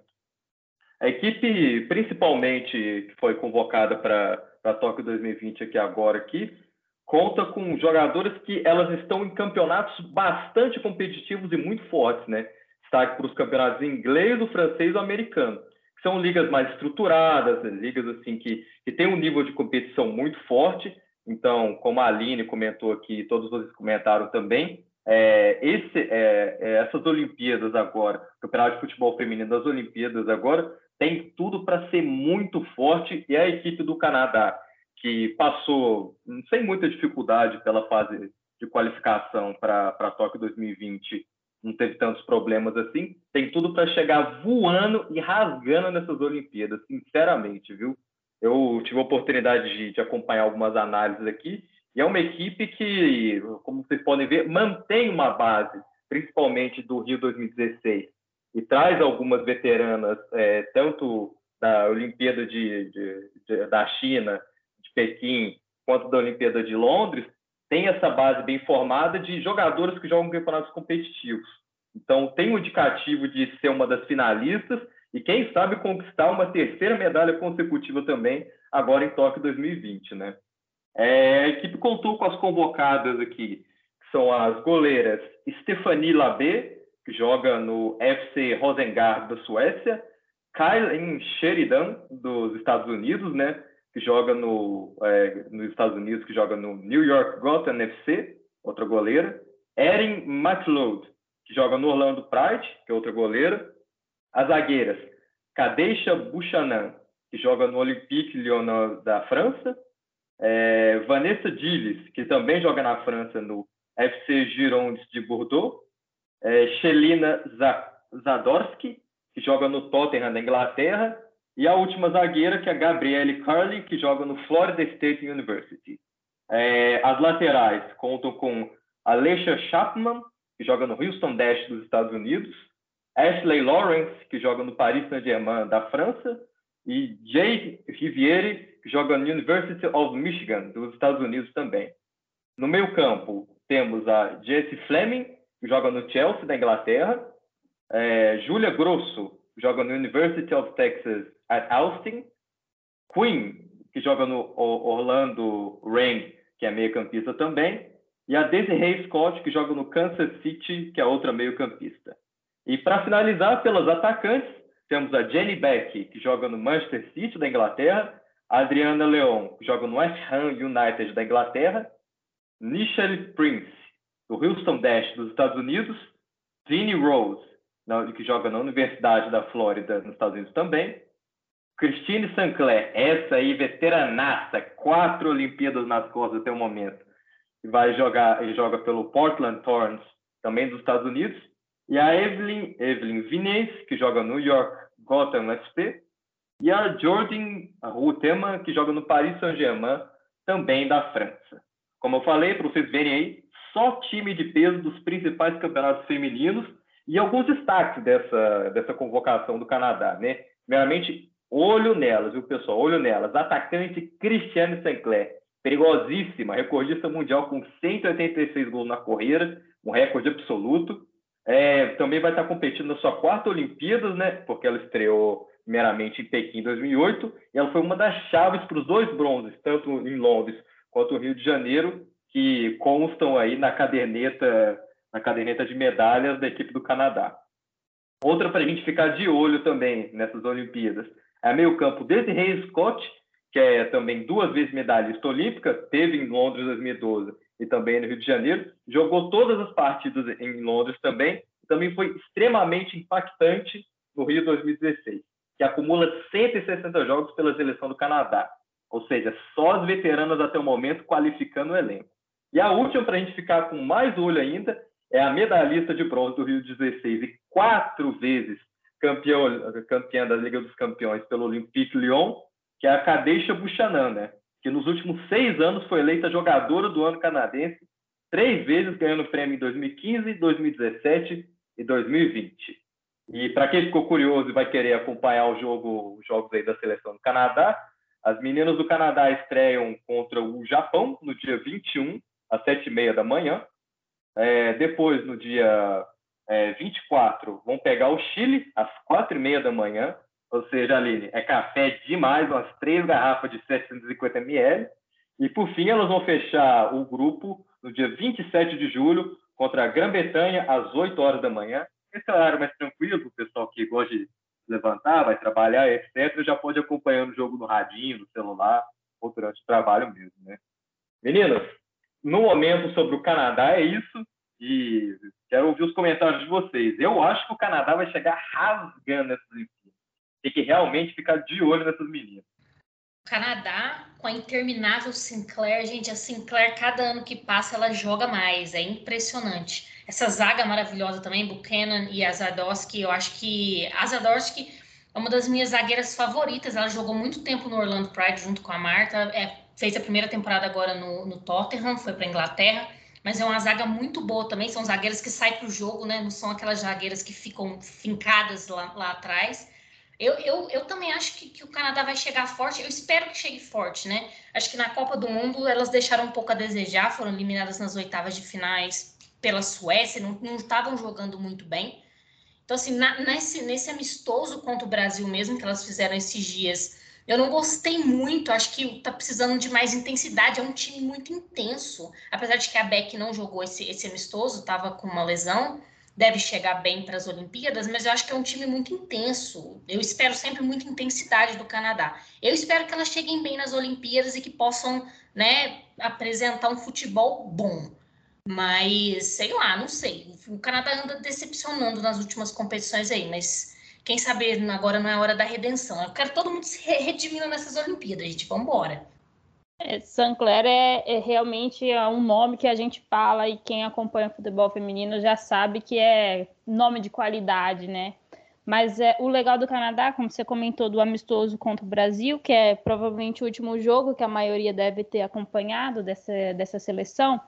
A equipe, principalmente, que foi convocada para Tóquio 2020 aqui agora aqui, conta com jogadoras que elas estão em campeonatos bastante competitivos e muito fortes, né? Destaque para os campeonatos inglês, o francês e o americano. Que são ligas mais estruturadas, né? ligas assim que, que têm um nível de competição muito forte. Então, como a Aline comentou aqui, todos vocês comentaram também, é, esse, é, é, essas Olimpíadas agora, o Campeonato de Futebol Feminino das Olimpíadas agora, tem tudo para ser muito forte e a equipe do Canadá, que passou sem muita dificuldade pela fase de qualificação para Tóquio 2020, não teve tantos problemas assim, tem tudo para chegar voando e rasgando nessas Olimpíadas, sinceramente, viu? Eu tive a oportunidade de, de acompanhar algumas análises aqui e é uma equipe que, como vocês podem ver, mantém uma base, principalmente do Rio 2016, e traz algumas veteranas, é, tanto da Olimpíada de, de, de, da China, de Pequim, quanto da Olimpíada de Londres, tem essa base bem formada de jogadores que jogam campeonatos competitivos. Então, tem um indicativo de ser uma das finalistas e, quem sabe, conquistar uma terceira medalha consecutiva também, agora em Tóquio 2020, né? É, a equipe contou com as convocadas aqui, que são as goleiras Stephanie Labé, que joga no FC Rosengard da Suécia, Kylie Sheridan, dos Estados Unidos, né, que joga no, é, nos Estados Unidos, que joga no New York Gotham FC, outra goleira, Erin McLeod, que joga no Orlando Pride, que é outra goleira, as zagueiras Kadesha Buchanan, que joga no Olympique Lyon da França, é, Vanessa Dillis, que também joga na França no FC Girondes de Bordeaux, é, Shelina Zadorski, que joga no Tottenham da Inglaterra, e a última zagueira, que é a Gabrielle Carly, que joga no Florida State University. É, as laterais contam com Alessia Chapman, que joga no Houston Dash dos Estados Unidos, Ashley Lawrence, que joga no Paris Saint-Germain da França, e Jay Riviere, joga no University of Michigan, dos Estados Unidos também. No meio campo, temos a Jessie Fleming, que joga no Chelsea, da Inglaterra. É, Julia Grosso, joga no University of Texas at Austin. Queen, que joga no Orlando Rain que é meio-campista também, e a Desiree Scott, que joga no Kansas City, que é outra meio-campista. E para finalizar, pelas atacantes, temos a Jenny Beck, que joga no Manchester City da Inglaterra, Adriana Leon, que joga no West Ham United da Inglaterra, Nichelle Prince, do Houston Dash dos Estados Unidos, Vinnie Rose, que joga na Universidade da Flórida, nos Estados Unidos também, Christine Sinclair, essa aí, veteranaça, quatro Olimpíadas nas costas até o momento, vai jogar, e joga pelo Portland Thorns, também dos Estados Unidos, e a Evelyn, Evelyn Vinez, que joga no New York Gotham SP, e a Jordan Rutema, que joga no Paris Saint-Germain, também da França. Como eu falei, para vocês verem aí, só time de peso dos principais campeonatos femininos e alguns destaques dessa, dessa convocação do Canadá, né? Primeiramente, olho nelas, viu, pessoal? Olho nelas. Atacante Cristiane Sinclair, perigosíssima, recordista mundial com 186 gols na carreira, um recorde absoluto. É, também vai estar competindo na sua quarta Olimpíadas, né? Porque ela estreou primeiramente em Pequim em 2008 e ela foi uma das chaves para os dois bronzes, tanto em Londres quanto no Rio de Janeiro, que constam aí na caderneta na caderneta de medalhas da equipe do Canadá. Outra para a gente ficar de olho também nessas Olimpíadas é meio campo Desiree Scott, que é também duas vezes medalhista olímpica, teve em Londres 2012 e também no Rio de Janeiro, jogou todas as partidas em Londres também, também foi extremamente impactante no Rio 2016, que acumula 160 jogos pela seleção do Canadá, ou seja, só as veteranas até o momento qualificando o elenco. E a última, para a gente ficar com mais olho ainda, é a medalhista de bronze do Rio 16 e quatro vezes campeão, campeã da Liga dos Campeões pelo Olympique Lyon, que é a Kadesha Buchanan, né? que nos últimos seis anos foi eleita jogadora do ano canadense, três vezes ganhando prêmio em 2015, 2017 e 2020. E para quem ficou curioso e vai querer acompanhar o jogo, os jogos aí da seleção do Canadá, as meninas do Canadá estreiam contra o Japão no dia 21, às 7h30 da manhã. É, depois, no dia é, 24, vão pegar o Chile às 4h30 da manhã. Ou seja, Aline, é café demais, umas três garrafas de 750 ml. E, por fim, elas vão fechar o grupo no dia 27 de julho contra a Grã-Bretanha às 8 horas da manhã. Esse horário mais tranquilo, o pessoal que gosta de levantar, vai trabalhar, etc., já pode acompanhar o jogo no radinho, no celular, ou durante o trabalho mesmo, né? Meninas, no momento sobre o Canadá é isso. E quero ouvir os comentários de vocês. Eu acho que o Canadá vai chegar rasgando essas Olimpíadas. Tem que realmente ficar de olho nessas meninas. Canadá com a interminável Sinclair, gente, a Sinclair cada ano que passa ela joga mais, é impressionante. Essa zaga maravilhosa também, Buchanan e Azadowski, eu acho que Azadowski é uma das minhas zagueiras favoritas, ela jogou muito tempo no Orlando Pride junto com a Marta, é, fez a primeira temporada agora no, no Tottenham, foi para Inglaterra, mas é uma zaga muito boa também. São zagueiras que saem para o jogo, né? Não são aquelas zagueiras que ficam fincadas lá, lá atrás. Eu, eu, eu também acho que, que o Canadá vai chegar forte. Eu espero que chegue forte, né? Acho que na Copa do Mundo elas deixaram um pouco a desejar, foram eliminadas nas oitavas de finais pela Suécia, não estavam jogando muito bem. Então, assim, na, nesse, nesse amistoso contra o Brasil mesmo, que elas fizeram esses dias, eu não gostei muito, acho que tá precisando de mais intensidade. É um time muito intenso. Apesar de que a Beck não jogou esse, esse amistoso, estava com uma lesão, deve chegar bem para as Olimpíadas, mas eu acho que é um time muito intenso. Eu espero sempre muita intensidade do Canadá. Eu espero que elas cheguem bem nas Olimpíadas e que possam né, apresentar um futebol bom. Mas, sei lá, não sei. O Canadá anda decepcionando nas últimas competições aí, mas quem sabe agora não é hora da redenção. Eu quero todo mundo se redimindo nessas Olimpíadas, gente. Vamos embora. É, Sancler é, é, realmente é um nome que a gente fala e quem acompanha futebol feminino já sabe que é nome de qualidade, né? Mas é, o legal do Canadá, como você comentou, do amistoso contra o Brasil, que é provavelmente o último jogo que a maioria deve ter acompanhado dessa, dessa seleção,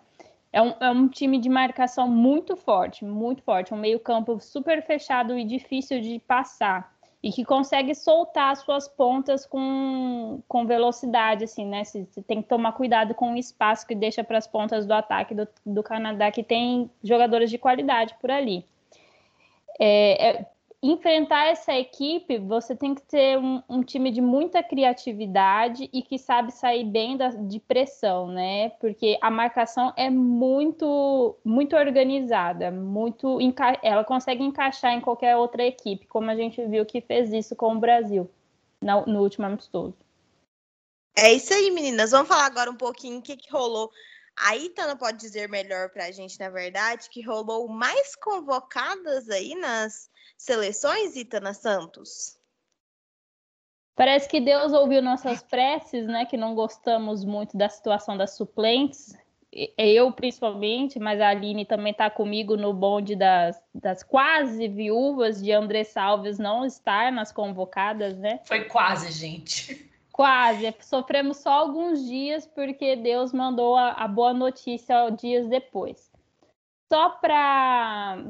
é um, é um time de marcação muito forte, muito forte. Um meio-campo super fechado e difícil de passar. E que consegue soltar as suas pontas com, com velocidade, assim, né? Você tem que tomar cuidado com o espaço que deixa para as pontas do ataque do, do Canadá, que tem jogadores de qualidade por ali. É, é, enfrentar essa equipe, você tem que ter um, um, time de muita criatividade e que sabe sair bem da, de pressão, né? Porque a marcação é muito, muito organizada, muito ela consegue encaixar em qualquer outra equipe, como a gente viu que fez isso com o Brasil no, no último amistoso. É isso aí, meninas. Vamos falar agora um pouquinho o que, que rolou a Itana pode dizer melhor para a gente, na verdade, que rolou mais convocadas aí nas seleções, Itana Santos? Parece que Deus ouviu nossas preces, né? Que não gostamos muito da situação das suplentes. Eu, principalmente, mas a Aline também está comigo no bonde das, das quase viúvas de André Salves não estar nas convocadas, né? Foi quase, gente. Quase, sofremos só alguns dias porque Deus mandou a, a boa notícia dias depois. Só para.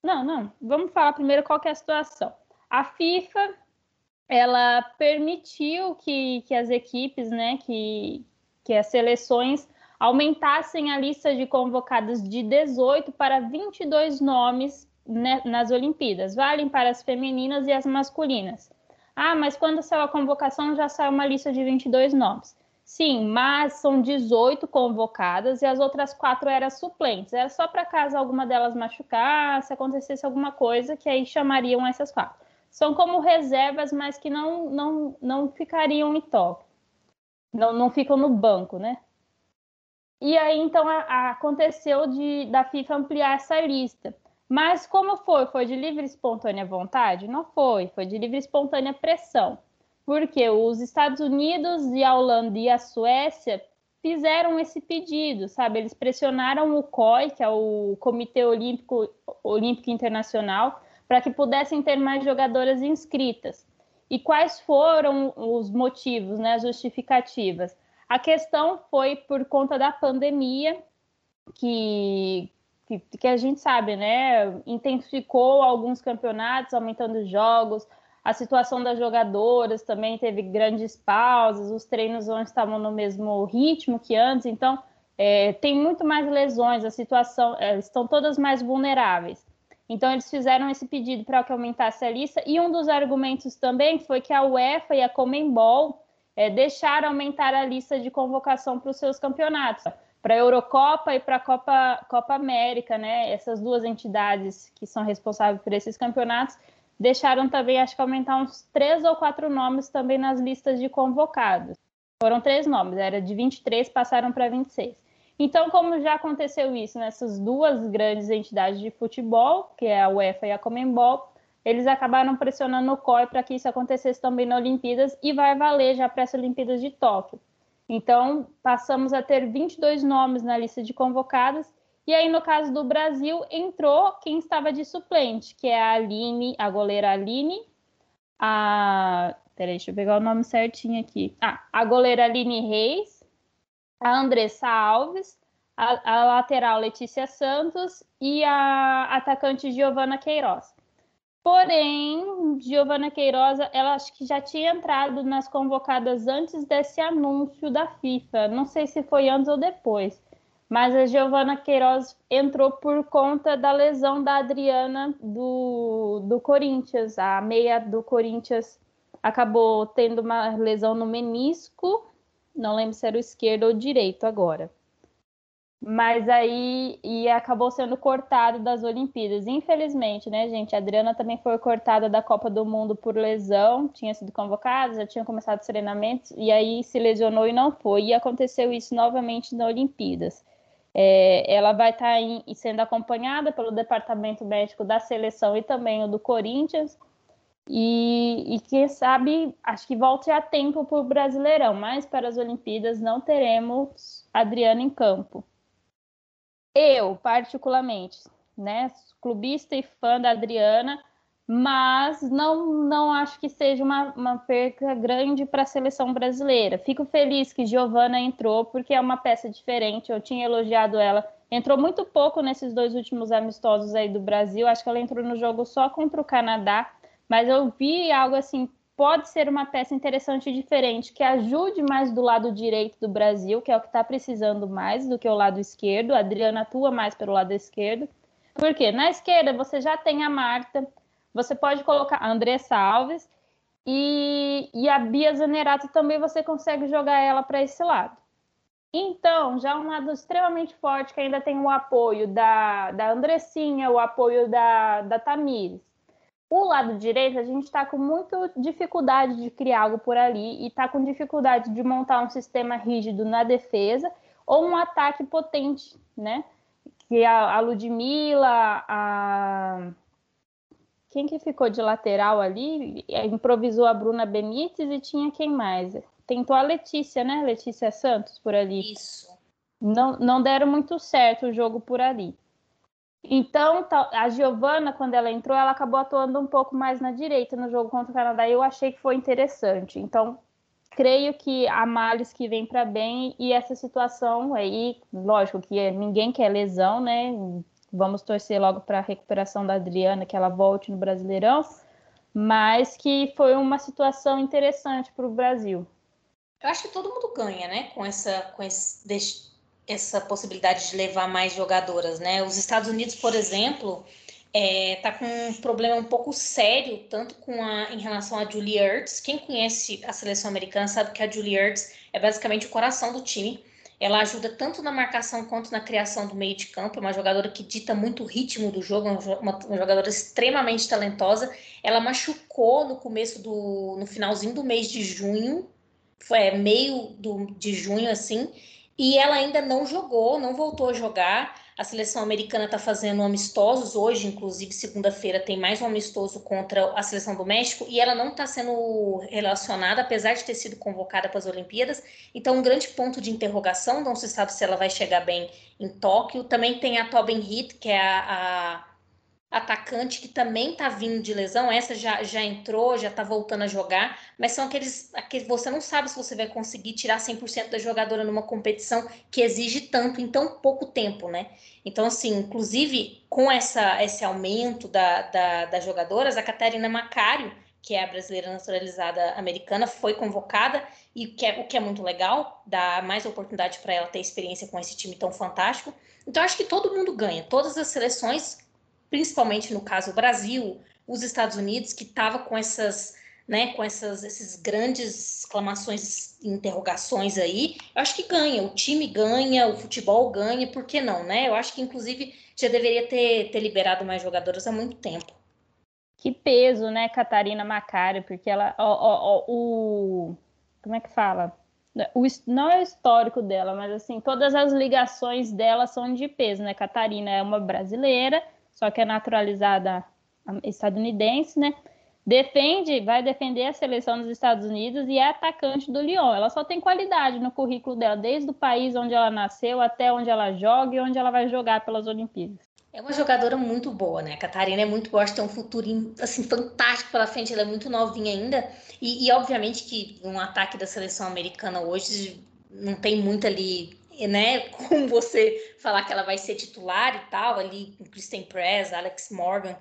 Não, não, vamos falar primeiro qual é a situação. A FIFA ela permitiu que, que as equipes, né, que, que as seleções aumentassem a lista de convocados de 18 para 22 nomes né, nas Olimpíadas, valem para as femininas e as masculinas. Ah, mas quando saiu a convocação já saiu uma lista de 22 nomes. Sim, mas são 18 convocadas e as outras quatro eram suplentes. Era só para caso alguma delas machucasse, acontecesse alguma coisa, que aí chamariam essas quatro. São como reservas, mas que não, não, não ficariam em toque. Não, não ficam no banco, né? E aí, então, a, a, aconteceu de, da FIFA ampliar essa lista. Mas como foi? Foi de livre e espontânea vontade? Não foi, foi de livre e espontânea pressão. Porque os Estados Unidos e a Holanda e a Suécia fizeram esse pedido, sabe? Eles pressionaram o COI, que é o Comitê Olímpico, Olímpico Internacional, para que pudessem ter mais jogadoras inscritas. E quais foram os motivos, né, as justificativas? A questão foi por conta da pandemia, que que, que a gente sabe, né? Intensificou alguns campeonatos, aumentando jogos. A situação das jogadoras também teve grandes pausas, os treinos não estavam no mesmo ritmo que antes, então é, tem muito mais lesões, a situação é, estão todas mais vulneráveis. Então eles fizeram esse pedido para que aumentasse a lista e um dos argumentos também foi que a UEFA e a Comembol é, deixaram aumentar a lista de convocação para os seus campeonatos para a Eurocopa e para a Copa, Copa América, né? Essas duas entidades que são responsáveis por esses campeonatos deixaram também, acho que aumentar uns três ou quatro nomes também nas listas de convocados. Foram três nomes, era de 23, passaram para 26. Então, como já aconteceu isso nessas duas grandes entidades de futebol, que é a UEFA e a Comembol, eles acabaram pressionando o COI para que isso acontecesse também na Olimpíadas e vai valer já para as Olimpíadas de Tóquio. Então, passamos a ter 22 nomes na lista de convocadas. E aí, no caso do Brasil, entrou quem estava de suplente, que é a Aline, a goleira Aline, a. Peraí, deixa eu pegar o nome certinho aqui. Ah, a goleira Aline Reis, a Andressa Alves, a, a lateral Letícia Santos e a atacante Giovana Queiroz. Porém, Giovana Queiroz, ela acho que já tinha entrado nas convocadas antes desse anúncio da FIFA. Não sei se foi antes ou depois. Mas a Giovana Queiroz entrou por conta da lesão da Adriana do, do Corinthians. A meia do Corinthians acabou tendo uma lesão no menisco. Não lembro se era o esquerdo ou o direito agora mas aí e acabou sendo cortado das Olimpíadas. Infelizmente, né, gente? A Adriana também foi cortada da Copa do Mundo por lesão, tinha sido convocada, já tinha começado os treinamentos, e aí se lesionou e não foi. E aconteceu isso novamente na Olimpíadas. É, ela vai estar tá sendo acompanhada pelo departamento médico da seleção e também o do Corinthians. E, e quem sabe, acho que volte a tempo para o Brasileirão, mas para as Olimpíadas não teremos Adriana em campo. Eu, particularmente, né, clubista e fã da Adriana, mas não, não acho que seja uma, uma perca grande para a seleção brasileira. Fico feliz que Giovana entrou, porque é uma peça diferente. Eu tinha elogiado ela. Entrou muito pouco nesses dois últimos amistosos aí do Brasil. Acho que ela entrou no jogo só contra o Canadá, mas eu vi algo assim pode ser uma peça interessante e diferente, que ajude mais do lado direito do Brasil, que é o que está precisando mais do que o lado esquerdo. A Adriana atua mais pelo lado esquerdo. Porque na esquerda você já tem a Marta, você pode colocar a Andressa Alves e, e a Bia Zanerato também você consegue jogar ela para esse lado. Então, já um lado extremamente forte, que ainda tem o apoio da, da Andressinha, o apoio da, da Tamires. O lado direito, a gente está com muita dificuldade de criar algo por ali e está com dificuldade de montar um sistema rígido na defesa ou um ataque potente, né? Que a, a Ludmilla, a. Quem que ficou de lateral ali? Improvisou a Bruna Benítez e tinha quem mais? Tentou a Letícia, né? Letícia Santos por ali. Isso. Não, não deram muito certo o jogo por ali. Então, a Giovana, quando ela entrou, ela acabou atuando um pouco mais na direita no jogo contra o Canadá e eu achei que foi interessante. Então, creio que a males que vem para bem e essa situação aí, lógico que ninguém quer lesão, né? Vamos torcer logo para a recuperação da Adriana, que ela volte no Brasileirão, mas que foi uma situação interessante para o Brasil. Eu acho que todo mundo ganha, né? Com essa, com esse, essa possibilidade de levar mais jogadoras, né? Os Estados Unidos, por exemplo, é, tá com um problema um pouco sério, tanto com a, em relação a Julie Ertz. Quem conhece a seleção americana sabe que a Julie Ertz é basicamente o coração do time. Ela ajuda tanto na marcação quanto na criação do meio de campo. É uma jogadora que dita muito o ritmo do jogo, uma, uma jogadora extremamente talentosa. Ela machucou no começo do, no finalzinho do mês de junho, foi meio do, de junho assim, e ela ainda não jogou, não voltou a jogar. A seleção americana está fazendo amistosos hoje, inclusive segunda-feira tem mais um amistoso contra a seleção do México e ela não está sendo relacionada, apesar de ter sido convocada para as Olimpíadas. Então, um grande ponto de interrogação. Não se sabe se ela vai chegar bem em Tóquio. Também tem a Tobin Heath, que é a, a atacante que também está vindo de lesão, essa já, já entrou, já está voltando a jogar, mas são aqueles, aqueles. Você não sabe se você vai conseguir tirar 100% da jogadora numa competição que exige tanto em tão pouco tempo, né? Então, assim, inclusive com essa, esse aumento da, da, das jogadoras, a Catarina Macário, que é a brasileira naturalizada americana, foi convocada e que é, o que é muito legal, dá mais oportunidade para ela ter experiência com esse time tão fantástico. Então, acho que todo mundo ganha, todas as seleções principalmente no caso o Brasil, os Estados Unidos, que estava com essas, né, com essas esses grandes exclamações e interrogações aí, eu acho que ganha, o time ganha, o futebol ganha, por que não, né? Eu acho que inclusive já deveria ter, ter liberado mais jogadoras há muito tempo. Que peso, né, Catarina Macário, porque ela, ó, ó, ó, o, como é que fala? O, não é o histórico dela, mas assim, todas as ligações dela são de peso, né? Catarina é uma brasileira, só que é naturalizada estadunidense, né? Defende, vai defender a seleção dos Estados Unidos e é atacante do Lyon. Ela só tem qualidade no currículo dela, desde o país onde ela nasceu até onde ela joga e onde ela vai jogar pelas Olimpíadas. É uma jogadora muito boa, né? A Catarina é muito boa, acho que tem um futuro assim, fantástico pela frente, ela é muito novinha ainda. E, e obviamente que um ataque da seleção americana hoje não tem muito ali né, como você falar que ela vai ser titular e tal, ali com Kristen Press, Alex Morgan,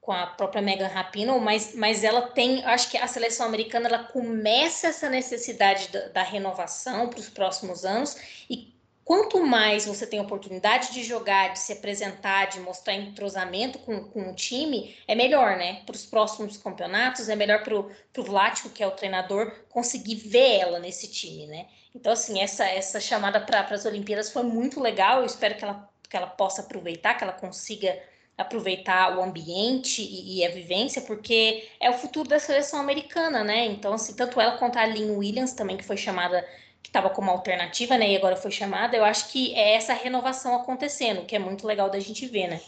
com a própria Megan Rapinoe, mas, mas ela tem, acho que a seleção americana ela começa essa necessidade da, da renovação para os próximos anos e quanto mais você tem oportunidade de jogar, de se apresentar, de mostrar entrosamento com, com o time, é melhor, né? Para os próximos campeonatos, é melhor para o Vlático, que é o treinador, conseguir ver ela nesse time, né? Então, assim, essa, essa chamada para as Olimpíadas foi muito legal. Eu espero que ela, que ela possa aproveitar, que ela consiga aproveitar o ambiente e, e, a vivência, porque é o futuro da seleção americana, né? Então, assim, tanto ela quanto a Lynn Williams, também, que foi chamada, que estava como alternativa, né? E agora foi chamada, eu acho que é essa renovação acontecendo, que é muito legal da gente ver, né?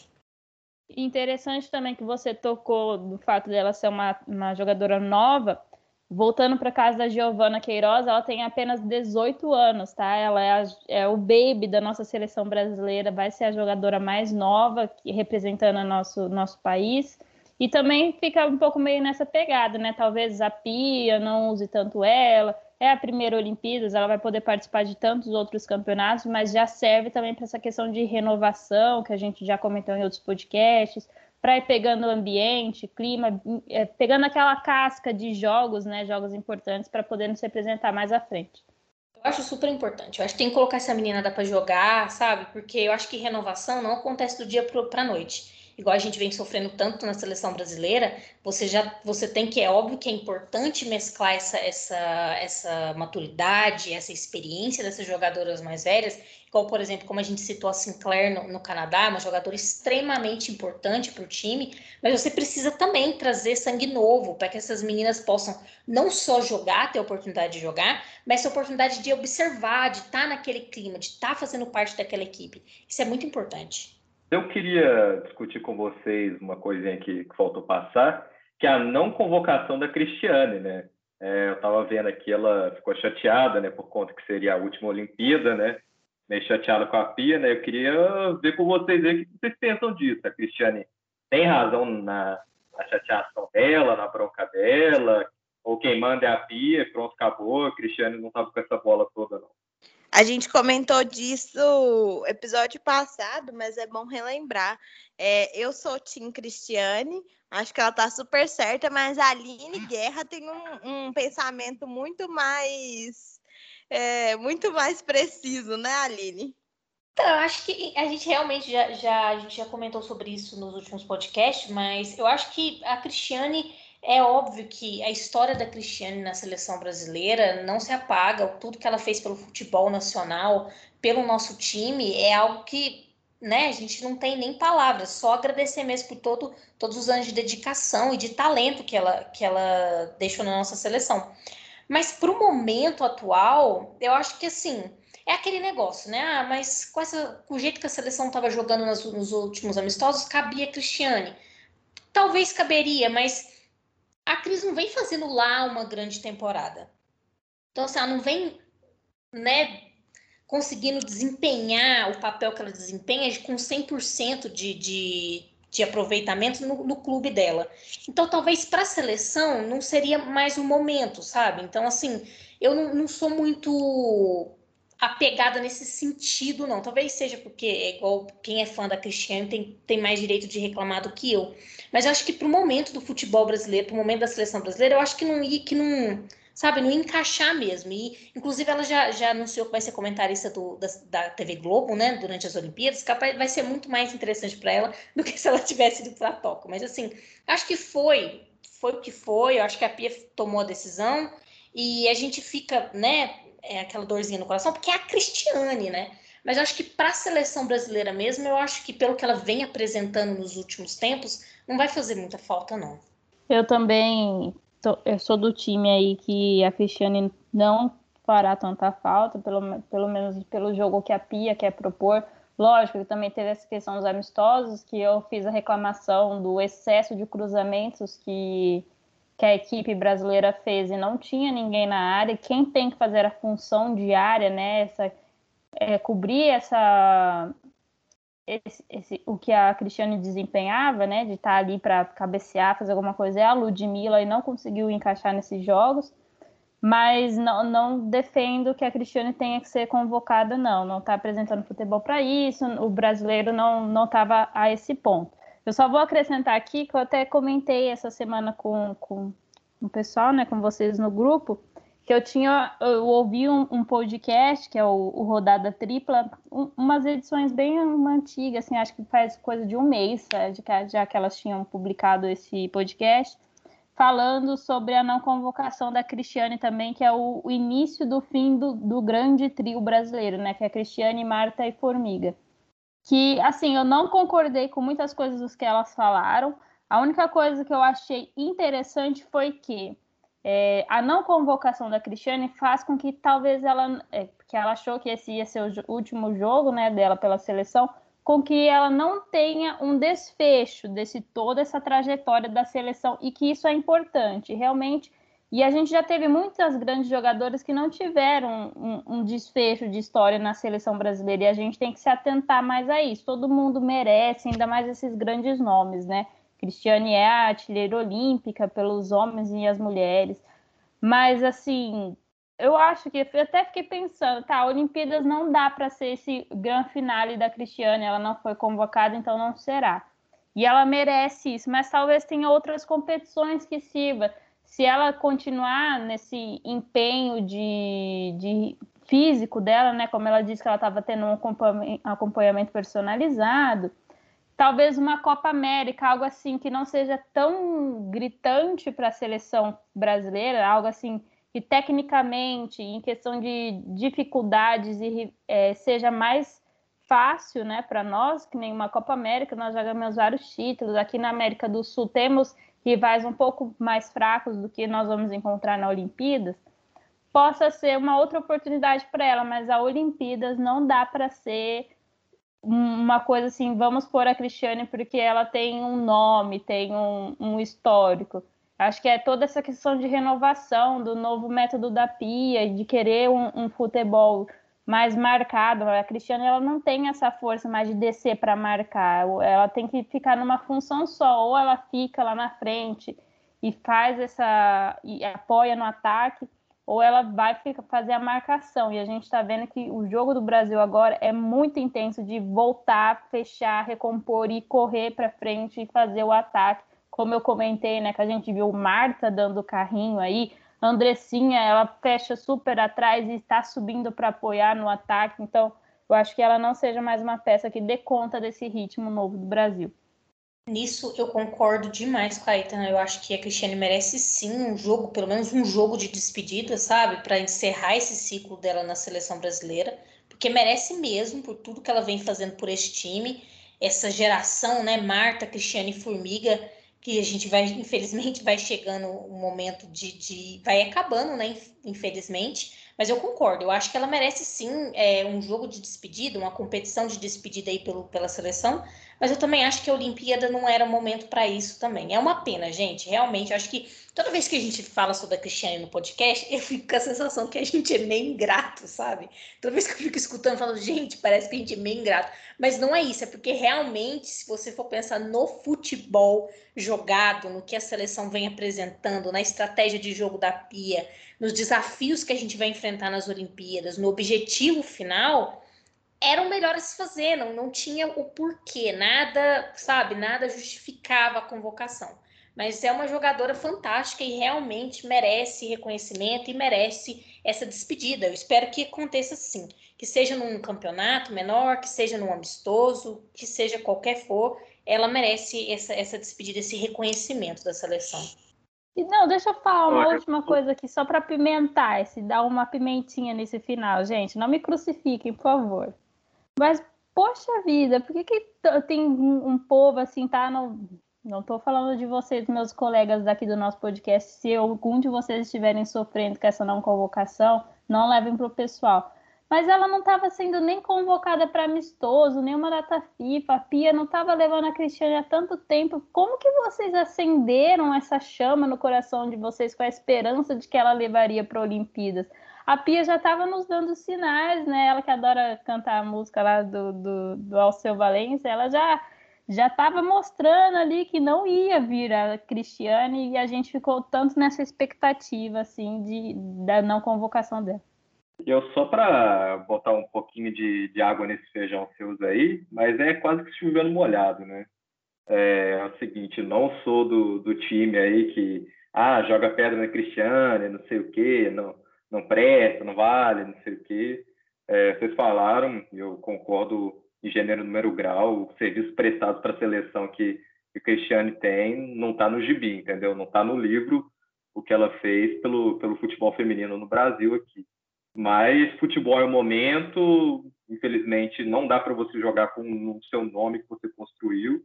Interessante também que você tocou no fato dela ser uma, uma jogadora nova, Voltando para casa da Giovana Queiroz, ela tem apenas 18 anos, tá? Ela é, a, é, o baby da nossa seleção brasileira, vai ser a jogadora mais nova representando nosso, nosso país. E também fica um pouco meio nessa pegada, né? Talvez a Pia não use tanto ela. É a primeira Olimpíadas, ela vai poder participar de tantos outros campeonatos, mas já serve também para essa questão de renovação, que a gente já comentou em outros podcasts para ir pegando o ambiente, clima, é, pegando aquela casca de jogos, né, jogos importantes para poder nos representar mais à frente. Eu acho super importante. Eu acho que tem que colocar essa menina para jogar, sabe? Porque eu acho que renovação não acontece do dia para a noite. Igual a gente vem sofrendo tanto na seleção brasileira, você já você tem que, é óbvio que é importante mesclar essa, essa, essa maturidade, essa experiência dessas jogadoras mais velhas, igual, por exemplo, como a gente citou a Sinclair no, no Canadá, uma jogadora extremamente importante para o time, mas você precisa também trazer sangue novo para que essas meninas possam não só jogar, ter a oportunidade de jogar, mas ter a oportunidade de observar, de estar tá naquele clima, de estar tá fazendo parte daquela equipe. Isso é muito importante. Eu queria discutir com vocês uma coisinha que, que faltou passar, que é a não convocação da Cristiane, né? É, eu estava vendo aqui, ela ficou chateada, né, por conta que seria a última Olimpíada, né? meio chateado com a Pia, né? Eu queria ver com vocês aí o que vocês pensam disso. A Cristiane tem razão na, na chateação dela, na bronca dela, ou quem manda é a Pia, pronto, acabou. A Cristiane não estava com essa bola toda, não. A gente comentou disso episódio passado, mas é bom relembrar. É, eu sou Tim Cristiane, acho que ela tá super certa, mas a Aline Guerra tem um, um pensamento muito mais é, muito mais preciso, né, Aline? Então, eu acho que a gente realmente já, já, a gente já comentou sobre isso nos últimos podcasts, mas eu acho que a Cristiane é óbvio que a história da Cristiane na seleção brasileira não se apaga. Tudo que ela fez pelo futebol nacional, pelo nosso time, é algo que né, a gente não tem nem palavras, só agradecer mesmo por todo, todos os anos de dedicação e de talento que ela, que ela deixou na nossa seleção. Mas para o momento atual, eu acho que assim, é aquele negócio, né? Ah, mas com, essa, com o jeito que a seleção estava jogando nas, nos últimos amistosos, cabia a Cristiane. Talvez caberia, mas a Cris não vem fazendo lá uma grande temporada. Então, assim, ela não vem, né, conseguindo desempenhar o papel que ela desempenha com 100% de, de, de aproveitamento no, no clube dela. Então, talvez para a seleção não seria mais o momento, sabe? Então, assim, eu não, não, sou muito apegada nesse sentido, não. Talvez seja porque é igual quem é fã da Cristiane tem, tem mais direito de reclamar do que eu. Mas eu acho que para o momento do futebol brasileiro, para o momento da seleção brasileira, eu acho que não, que não sabe, não encaixar mesmo. E, inclusive, ela já, já anunciou que vai ser comentarista do, da, da TV Globo, né, durante as Olimpíadas, capaz vai ser muito mais interessante para ela do que se ela tivesse ido para Tóquio. Mas, assim, acho que foi, foi o que foi, eu acho que a Pia tomou a decisão e a gente fica, né, é aquela dorzinha no coração, porque é a Cristiane, né? Mas eu acho que para a seleção brasileira mesmo, eu acho que pelo que ela vem apresentando nos últimos tempos, não vai fazer muita falta, não. Eu também eu sou do time aí que a Cristiane não fará tanta falta, pelo, pelo menos pelo jogo que a Pia quer propor. Lógico que também teve essa questão dos amistosos, que eu fiz a reclamação do excesso de cruzamentos que, que a equipe brasileira fez e não tinha ninguém na área. Quem tem que fazer a função diária, né, essa, é, cobrir essa, esse, esse, o que a Cristiane desempenhava, né, de estar ali para cabecear, fazer alguma coisa, é a Ludmilla e não conseguiu encaixar nesses jogos. Mas não, não defendo que a Cristiane tenha que ser convocada, não. Não está apresentando futebol para isso, o brasileiro não estava a esse ponto. Eu só vou acrescentar aqui que eu até comentei essa semana com, com o pessoal, né, com vocês no grupo, que eu tinha, eu ouvi um, um podcast, que é o, o Rodada Tripla, um, umas edições bem antigas, assim, acho que faz coisa de um mês, é, de que, já que elas tinham publicado esse podcast, falando sobre a não convocação da Cristiane também, que é o, o início do fim do, do grande trio brasileiro, né, que é Cristiane, Marta e Formiga. Que, assim, eu não concordei com muitas coisas que elas falaram, a única coisa que eu achei interessante foi que é, a não convocação da Cristiane faz com que talvez ela, é, porque ela achou que esse ia ser o último jogo né, dela pela seleção, com que ela não tenha um desfecho desse toda essa trajetória da seleção e que isso é importante, realmente. E a gente já teve muitas grandes jogadoras que não tiveram um, um desfecho de história na seleção brasileira e a gente tem que se atentar mais a isso. Todo mundo merece, ainda mais esses grandes nomes, né? Cristiane é a artilheira olímpica pelos homens e as mulheres. Mas, assim, eu acho que eu até fiquei pensando, tá, Olimpíadas não dá para ser esse grande finale da Cristiane, ela não foi convocada, então não será. E ela merece isso, mas talvez tenha outras competições que sirva. Se ela continuar nesse empenho de, de físico dela, né, como ela disse que ela estava tendo um acompanhamento personalizado, talvez uma Copa América, algo assim que não seja tão gritante para a seleção brasileira, algo assim que tecnicamente, em questão de dificuldades, e, é, seja mais fácil né, para nós, que nem uma Copa América, nós já ganhamos vários títulos. Aqui na América do Sul temos rivais um pouco mais fracos do que nós vamos encontrar na Olimpíadas, possa ser uma outra oportunidade para ela, mas a Olimpíadas não dá para ser uma coisa assim, vamos pôr a Cristiane porque ela tem um nome, tem um, um histórico. Acho que é toda essa questão de renovação do novo método da Pia, de querer um, um futebol mais marcado. A Cristiane ela não tem essa força mais de descer para marcar. Ela tem que ficar numa função só, ou ela fica lá na frente e faz essa e apoia no ataque, ou ela vai ficar, fazer a marcação. E a gente está vendo que o jogo do Brasil agora é muito intenso de voltar, fechar, recompor e correr para frente e fazer o ataque. Como eu comentei, né, que a gente viu Marta dando carrinho aí, Andressinha, ela fecha super atrás e está subindo para apoiar no ataque. Então, eu acho que ela não seja mais uma peça que dê conta desse ritmo novo do Brasil. Nisso eu concordo demais com a Aitana. Eu acho que a Cristiane merece sim um jogo, pelo menos um jogo de despedida, sabe? Para encerrar esse ciclo dela na seleção brasileira. Porque merece mesmo, por tudo que ela vem fazendo por esse time. Essa geração, né? Marta, Cristiane e Formiga que a gente vai, infelizmente, vai chegando o um momento de, de, vai acabando, né? Infelizmente, mas eu concordo, eu acho que ela merece sim é, um jogo de despedida, uma competição de despedida aí pelo, pela seleção, mas eu também acho que a Olimpíada não era momento para isso também. É uma pena, gente. Realmente, eu acho que toda vez que a gente fala sobre a Cristiane no podcast, eu fico com a sensação que a gente é meio ingrato, sabe? Toda vez que eu fico escutando, eu falo, gente, parece que a gente é meio ingrato. Mas não é isso, é porque realmente, se você for pensar no futebol jogado, no que a seleção vem apresentando, na estratégia de jogo da Pia, nos desafios que a gente vai enfrentar nas Olimpíadas, no objetivo final era o melhor a se fazer, não, não tinha o porquê, nada, sabe, nada justificava a convocação. Mas é uma jogadora fantástica e realmente merece reconhecimento e merece essa despedida. Eu espero que aconteça sim, que seja num campeonato menor, que seja num amistoso, que seja qualquer for, ela merece essa, essa despedida, esse reconhecimento da seleção. E não, deixa eu falar uma Olha, última coisa aqui, só para pimentar, esse, dar uma pimentinha nesse final, gente. Não me crucifiquem, por favor. Mas, poxa vida, por que, que tem um, um povo assim, tá? No, não estou falando de vocês, meus colegas daqui do nosso podcast. Se algum de vocês estiverem sofrendo com essa não convocação, não levem para o pessoal. Mas ela não estava sendo nem convocada para amistoso, nenhuma data FIFA. A Pia não estava levando a Cristiane há tanto tempo. Como que vocês acenderam essa chama no coração de vocês com a esperança de que ela levaria para Olimpíadas? a Pia já estava nos dando sinais, né? Ela que adora cantar a música lá do, do, do Alceu Valença, ela já já estava mostrando ali que não ia vir a Cristiane e a gente ficou tanto nessa expectativa assim de da não convocação dela. Eu só para botar um pouquinho de, de água nesse feijão seus aí, mas é quase que chovendo molhado, né? É, é o seguinte, não sou do, do time aí que ah, joga pedra na Cristiane, não sei o quê, não, não presta, não vale, não sei o quê. É, vocês falaram, eu concordo em gênero, número, grau, o serviço prestado para a seleção que, que o Cristiane tem não está no gibi, entendeu? Não está no livro o que ela fez pelo, pelo futebol feminino no Brasil aqui. Mas futebol é o momento, infelizmente não dá para você jogar com o seu nome que você construiu.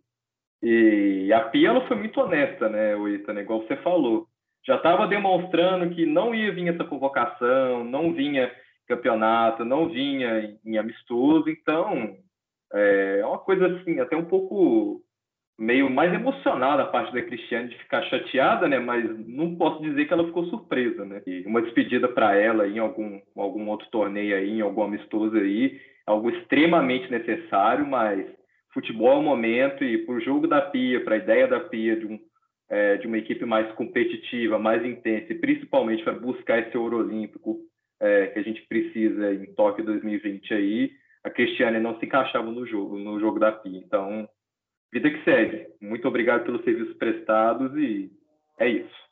E a Pia ela foi muito honesta, né, Oitana, igual você falou. Já estava demonstrando que não ia vir essa convocação, não vinha campeonato, não vinha em amistoso, então é, é uma coisa assim, até um pouco meio mais emocionada a parte da Cristiane de ficar chateada, né? Mas não posso dizer que ela ficou surpresa, né? E uma despedida para ela em algum algum outro torneio aí, em algum amistoso aí, algo extremamente necessário, mas futebol é o momento e para o jogo da Pia, para a ideia da Pia de um é, de uma equipe mais competitiva, mais intensa, e principalmente para buscar esse ouro olímpico é, que a gente precisa em Tóquio 2020 aí, a Cristiane não se encaixava no jogo, no jogo da FIA. Então, vida que segue. Muito obrigado pelos serviços prestados e é isso.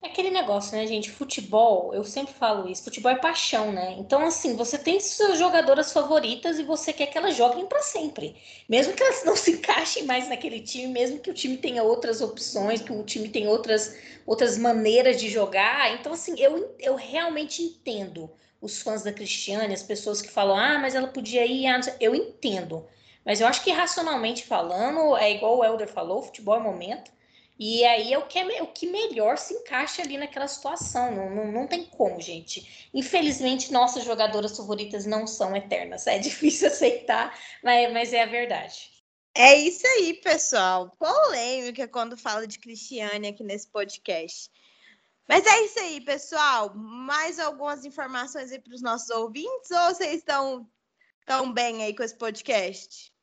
É aquele negócio, né, gente? Futebol, eu sempre falo isso, futebol é paixão, né? Então, assim, você tem suas jogadoras favoritas e você quer que elas joguem para sempre. Mesmo que elas não se encaixem mais naquele time, mesmo que o time tenha outras opções, que o time tenha outras, outras maneiras de jogar. Então, assim, eu, eu realmente entendo os fãs da Cristiane, as pessoas que falam, ah, mas ela podia ir. Ah, eu entendo. Mas eu acho que racionalmente falando, é igual o Helder falou, futebol é momento. E aí é o que, é, o que melhor se encaixa ali naquela situação. Não, não, não tem como, gente. Infelizmente, nossas jogadoras favoritas não são eternas. É difícil aceitar, mas, mas é a verdade. É isso aí, pessoal. Polêmica quando fala de Cristiane aqui nesse podcast. Mas é isso aí, pessoal. Mais algumas informações aí para os nossos ouvintes ou vocês estão tão bem aí com esse podcast?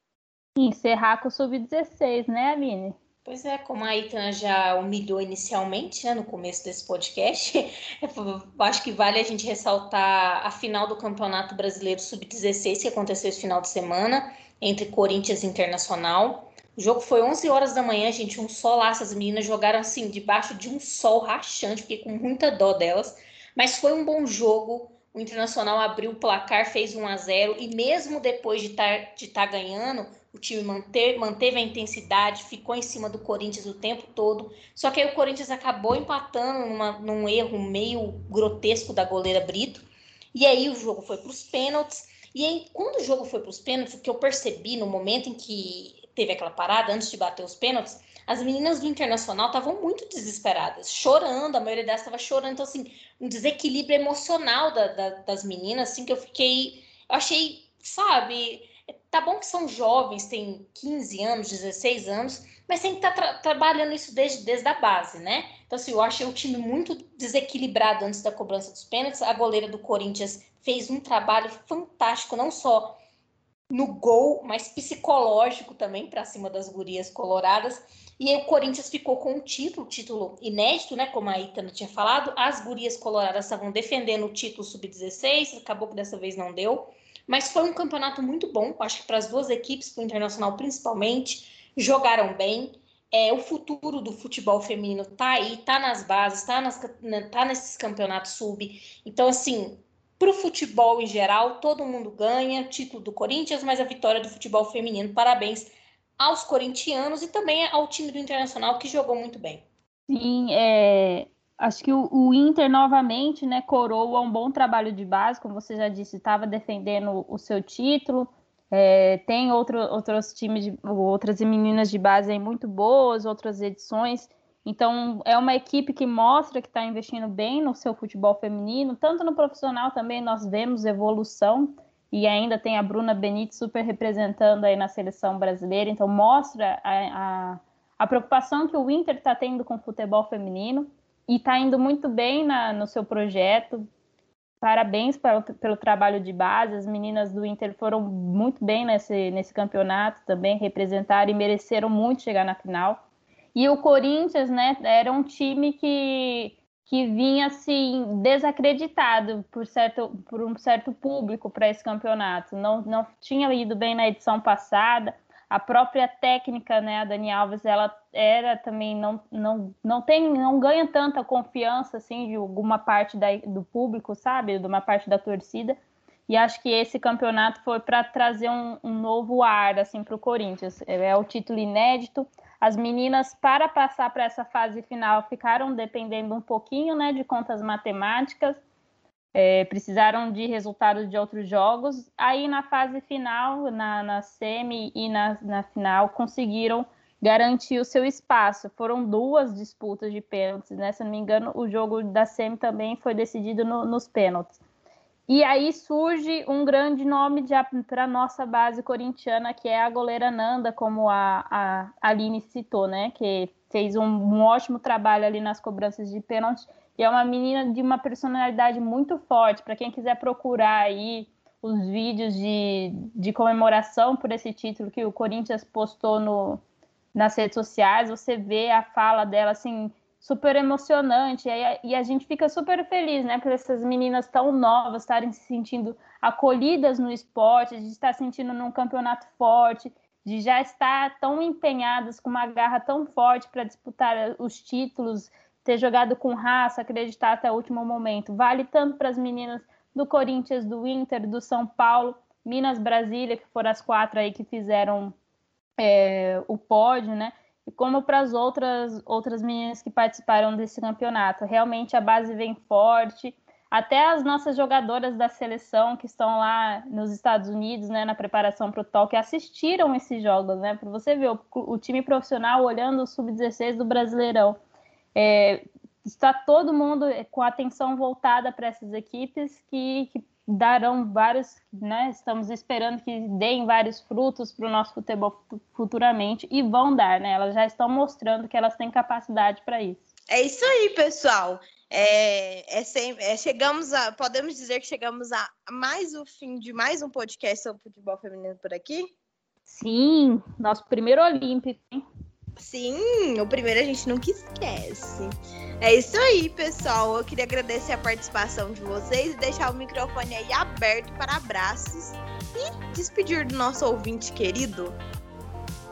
Encerrar com o Sub-16, né, Amine? Pois é, como a Itan já humilhou inicialmente, né, no começo desse podcast, acho que vale a gente ressaltar a final do Campeonato Brasileiro Sub-16 que aconteceu esse final de semana entre Corinthians e Internacional. O jogo foi 11 horas da manhã, gente, um solaço. As meninas jogaram assim, debaixo de um sol rachante, fiquei com muita dó delas. Mas foi um bom jogo. O Internacional abriu o placar, fez 1 a 0 e mesmo depois de estar de tá ganhando, o time manteve, manteve a intensidade, ficou em cima do Corinthians o tempo todo. Só que aí o Corinthians acabou empatando numa, num erro meio grotesco da goleira Brito. E aí o jogo foi para os pênaltis. E aí, quando o jogo foi para os pênaltis, o que eu percebi no momento em que teve aquela parada, antes de bater os pênaltis, as meninas do Internacional estavam muito desesperadas, chorando, a maioria delas estava chorando. Então, assim, um desequilíbrio emocional da, da, das meninas, assim, que eu fiquei. Eu achei, sabe Tá bom que são jovens, têm 15 anos, 16 anos, mas tem que estar tá tra trabalhando isso desde, desde a base, né? Então, assim, eu achei o time muito desequilibrado antes da cobrança dos pênaltis. A goleira do Corinthians fez um trabalho fantástico, não só no gol, mas psicológico também para cima das gurias coloradas. E aí o Corinthians ficou com um título, título inédito, né? Como a Itana tinha falado. As gurias coloradas estavam defendendo o título sub-16, acabou que dessa vez não deu. Mas foi um campeonato muito bom, acho que para as duas equipes, para o Internacional principalmente, jogaram bem. É, o futuro do futebol feminino está aí, está nas bases, está né, tá nesses campeonatos sub. Então, assim, para o futebol em geral, todo mundo ganha, título do Corinthians, mas a vitória do futebol feminino. Parabéns aos corintianos e também ao time do Internacional que jogou muito bem. Sim, é, acho que o, o, Inter novamente, né, coroa um bom trabalho de base, como você já disse, estava defendendo o seu título. É, tem outro, outros times, de, outras meninas de base aí muito boas, outras edições. Então, é uma equipe que mostra que está investindo bem no seu futebol feminino, tanto no profissional também nós vemos evolução, e ainda tem a Bruna Benite super representando aí na seleção brasileira, então mostra a, a, a preocupação que o Inter está tendo com o futebol feminino e está indo muito bem na, no seu projeto. Parabéns pelo trabalho de base. As meninas do Inter foram muito bem nesse, nesse campeonato também, representaram e mereceram muito chegar na final. E o Corinthians, né, era um time que, que vinha assim desacreditado por certo por um certo público para esse campeonato. Não, não tinha ido bem na edição passada a própria técnica, né, a Dani Alves, ela era também não, não, não tem, não ganha tanta confiança assim de alguma parte da, do público, sabe, de uma parte da torcida. E acho que esse campeonato foi para trazer um, um, novo ar assim para o Corinthians. É o título inédito. As meninas para passar para essa fase final ficaram dependendo um pouquinho, né, de contas matemáticas é, precisaram de resultados de outros jogos. Aí na fase final, na, na semi e na, na final, conseguiram garantir o seu espaço. Foram duas disputas de pênaltis, né? Se não me engano, o jogo da semi também foi decidido no, nos pênaltis. E aí surge um grande nome para a nossa base corintiana, que é a goleira Nanda, como a, a Aline citou, né? Que fez um, um ótimo trabalho ali nas cobranças de pênalti e é uma menina de uma personalidade muito forte. Para quem quiser procurar aí os vídeos de, de comemoração por esse título que o Corinthians postou no, nas redes sociais, você vê a fala dela assim super emocionante e, e a gente fica super feliz, né, por essas meninas tão novas estarem se sentindo acolhidas no esporte, de estar sentindo num campeonato forte, de já estar tão empenhadas com uma garra tão forte para disputar os títulos ter jogado com raça, acreditar até o último momento. Vale tanto para as meninas do Corinthians, do Inter, do São Paulo, Minas Brasília, que foram as quatro aí que fizeram é, o pódio, né? E como para as outras, outras meninas que participaram desse campeonato. Realmente a base vem forte. Até as nossas jogadoras da seleção que estão lá nos Estados Unidos, né, na preparação para o Tóquio, assistiram esses jogos, né? Para você ver o, o, time profissional olhando o sub-16 do Brasileirão. É, está todo mundo com a atenção voltada para essas equipes que, que darão vários, né? Estamos esperando que deem vários frutos para o nosso futebol futuramente e vão dar, né? Elas já estão mostrando que elas têm capacidade para isso. É isso aí, pessoal. É, é, sem, é, chegamos a, podemos dizer que chegamos a mais o fim de mais um podcast sobre futebol feminino por aqui? Sim, nosso primeiro Olímpico, hein? Sim, o primeiro a gente nunca esquece. É isso aí, pessoal. Eu queria agradecer a participação de vocês e deixar o microfone aí aberto para abraços e despedir do nosso ouvinte querido.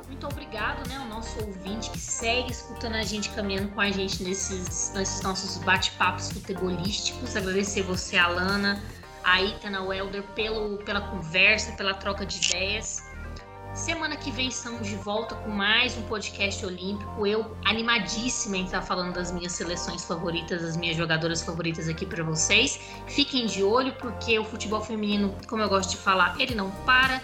Muito obrigado, né, ao nosso ouvinte que segue escutando a gente, caminhando com a gente nesses, nesses nossos bate-papos futebolísticos. Agradecer você, Alana, a Itana Welder, pelo, pela conversa, pela troca de ideias. Semana que vem estamos de volta com mais um podcast olímpico. Eu animadíssima em estar falando das minhas seleções favoritas, das minhas jogadoras favoritas aqui para vocês. Fiquem de olho porque o futebol feminino, como eu gosto de falar, ele não para.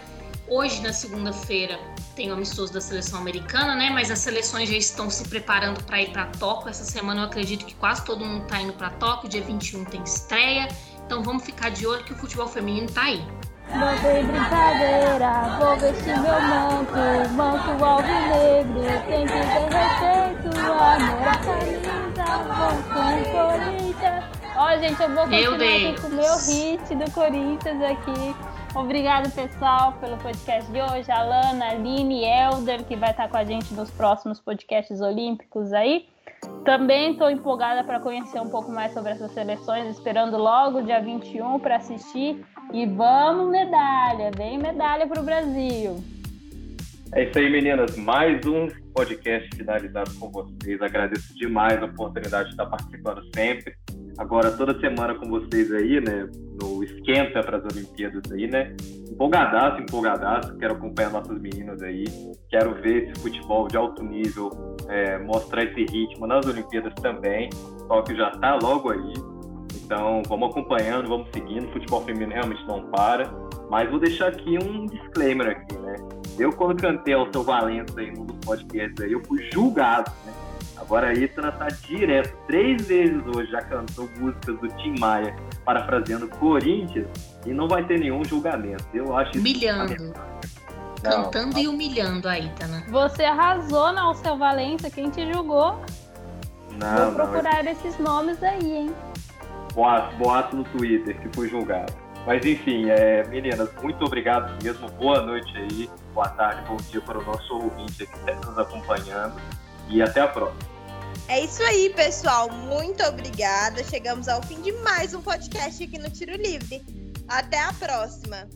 Hoje, na segunda-feira, tem o amistoso da seleção americana, né? Mas as seleções já estão se preparando para ir para Tóquio. Essa semana eu acredito que quase todo mundo está indo para Tóquio. Dia 21 tem estreia. Então vamos ficar de olho que o futebol feminino está aí. Não tem brincadeira, vou vestir meu manto, manto alvinegro, tem que ter respeito, amor à camisa, vamos com o Corinthians. Ó, gente, eu vou continuar aqui com o meu hit do Corinthians aqui. Obrigado, pessoal, pelo podcast de hoje. Alana, Aline, Elder, que vai estar com a gente nos próximos podcasts olímpicos aí. Também estou empolgada para conhecer um pouco mais sobre essas seleções, esperando logo dia 21 para assistir. E vamos, medalha! Vem medalha para o Brasil! É isso aí, meninas. Mais um podcast finalizado com vocês. Agradeço demais a oportunidade de estar participando sempre. Agora, toda semana com vocês aí, né? No esquenta para as Olimpíadas aí, né? Empolgadaço, empolgadaço. Quero acompanhar nossas meninas aí. Quero ver esse futebol de alto nível é, mostrar esse ritmo nas Olimpíadas também. Só que já está logo aí. Então, vamos acompanhando, vamos seguindo. O futebol feminino realmente não para. Mas vou deixar aqui um disclaimer aqui, né? Eu, quando cantei ao seu Valença aí num dos podcasts aí, eu fui julgado, né? Agora a Itana tá direto, três vezes hoje já cantou músicas do Tim Maia, parafraseando Corinthians, e não vai ter nenhum julgamento. Eu acho isso. Humilhando. Cantando não. e humilhando a Itana. Você arrasou na Alceu Valença, quem te julgou? Não, Vou procurar não, esses nomes aí, hein? Boato, boato no Twitter que fui julgado. Mas enfim, é, meninas, muito obrigado mesmo. Boa noite aí, boa tarde, bom dia para o nosso ouvinte que está nos acompanhando. E até a próxima. É isso aí, pessoal. Muito obrigada. Chegamos ao fim de mais um podcast aqui no Tiro Livre. Até a próxima.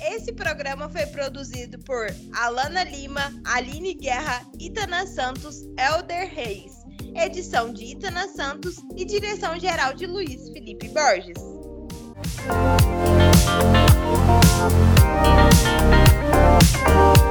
Esse programa foi produzido por Alana Lima, Aline Guerra, Itana Santos, Elder Reis. Edição de Itana Santos e direção geral de Luiz Felipe Borges. Música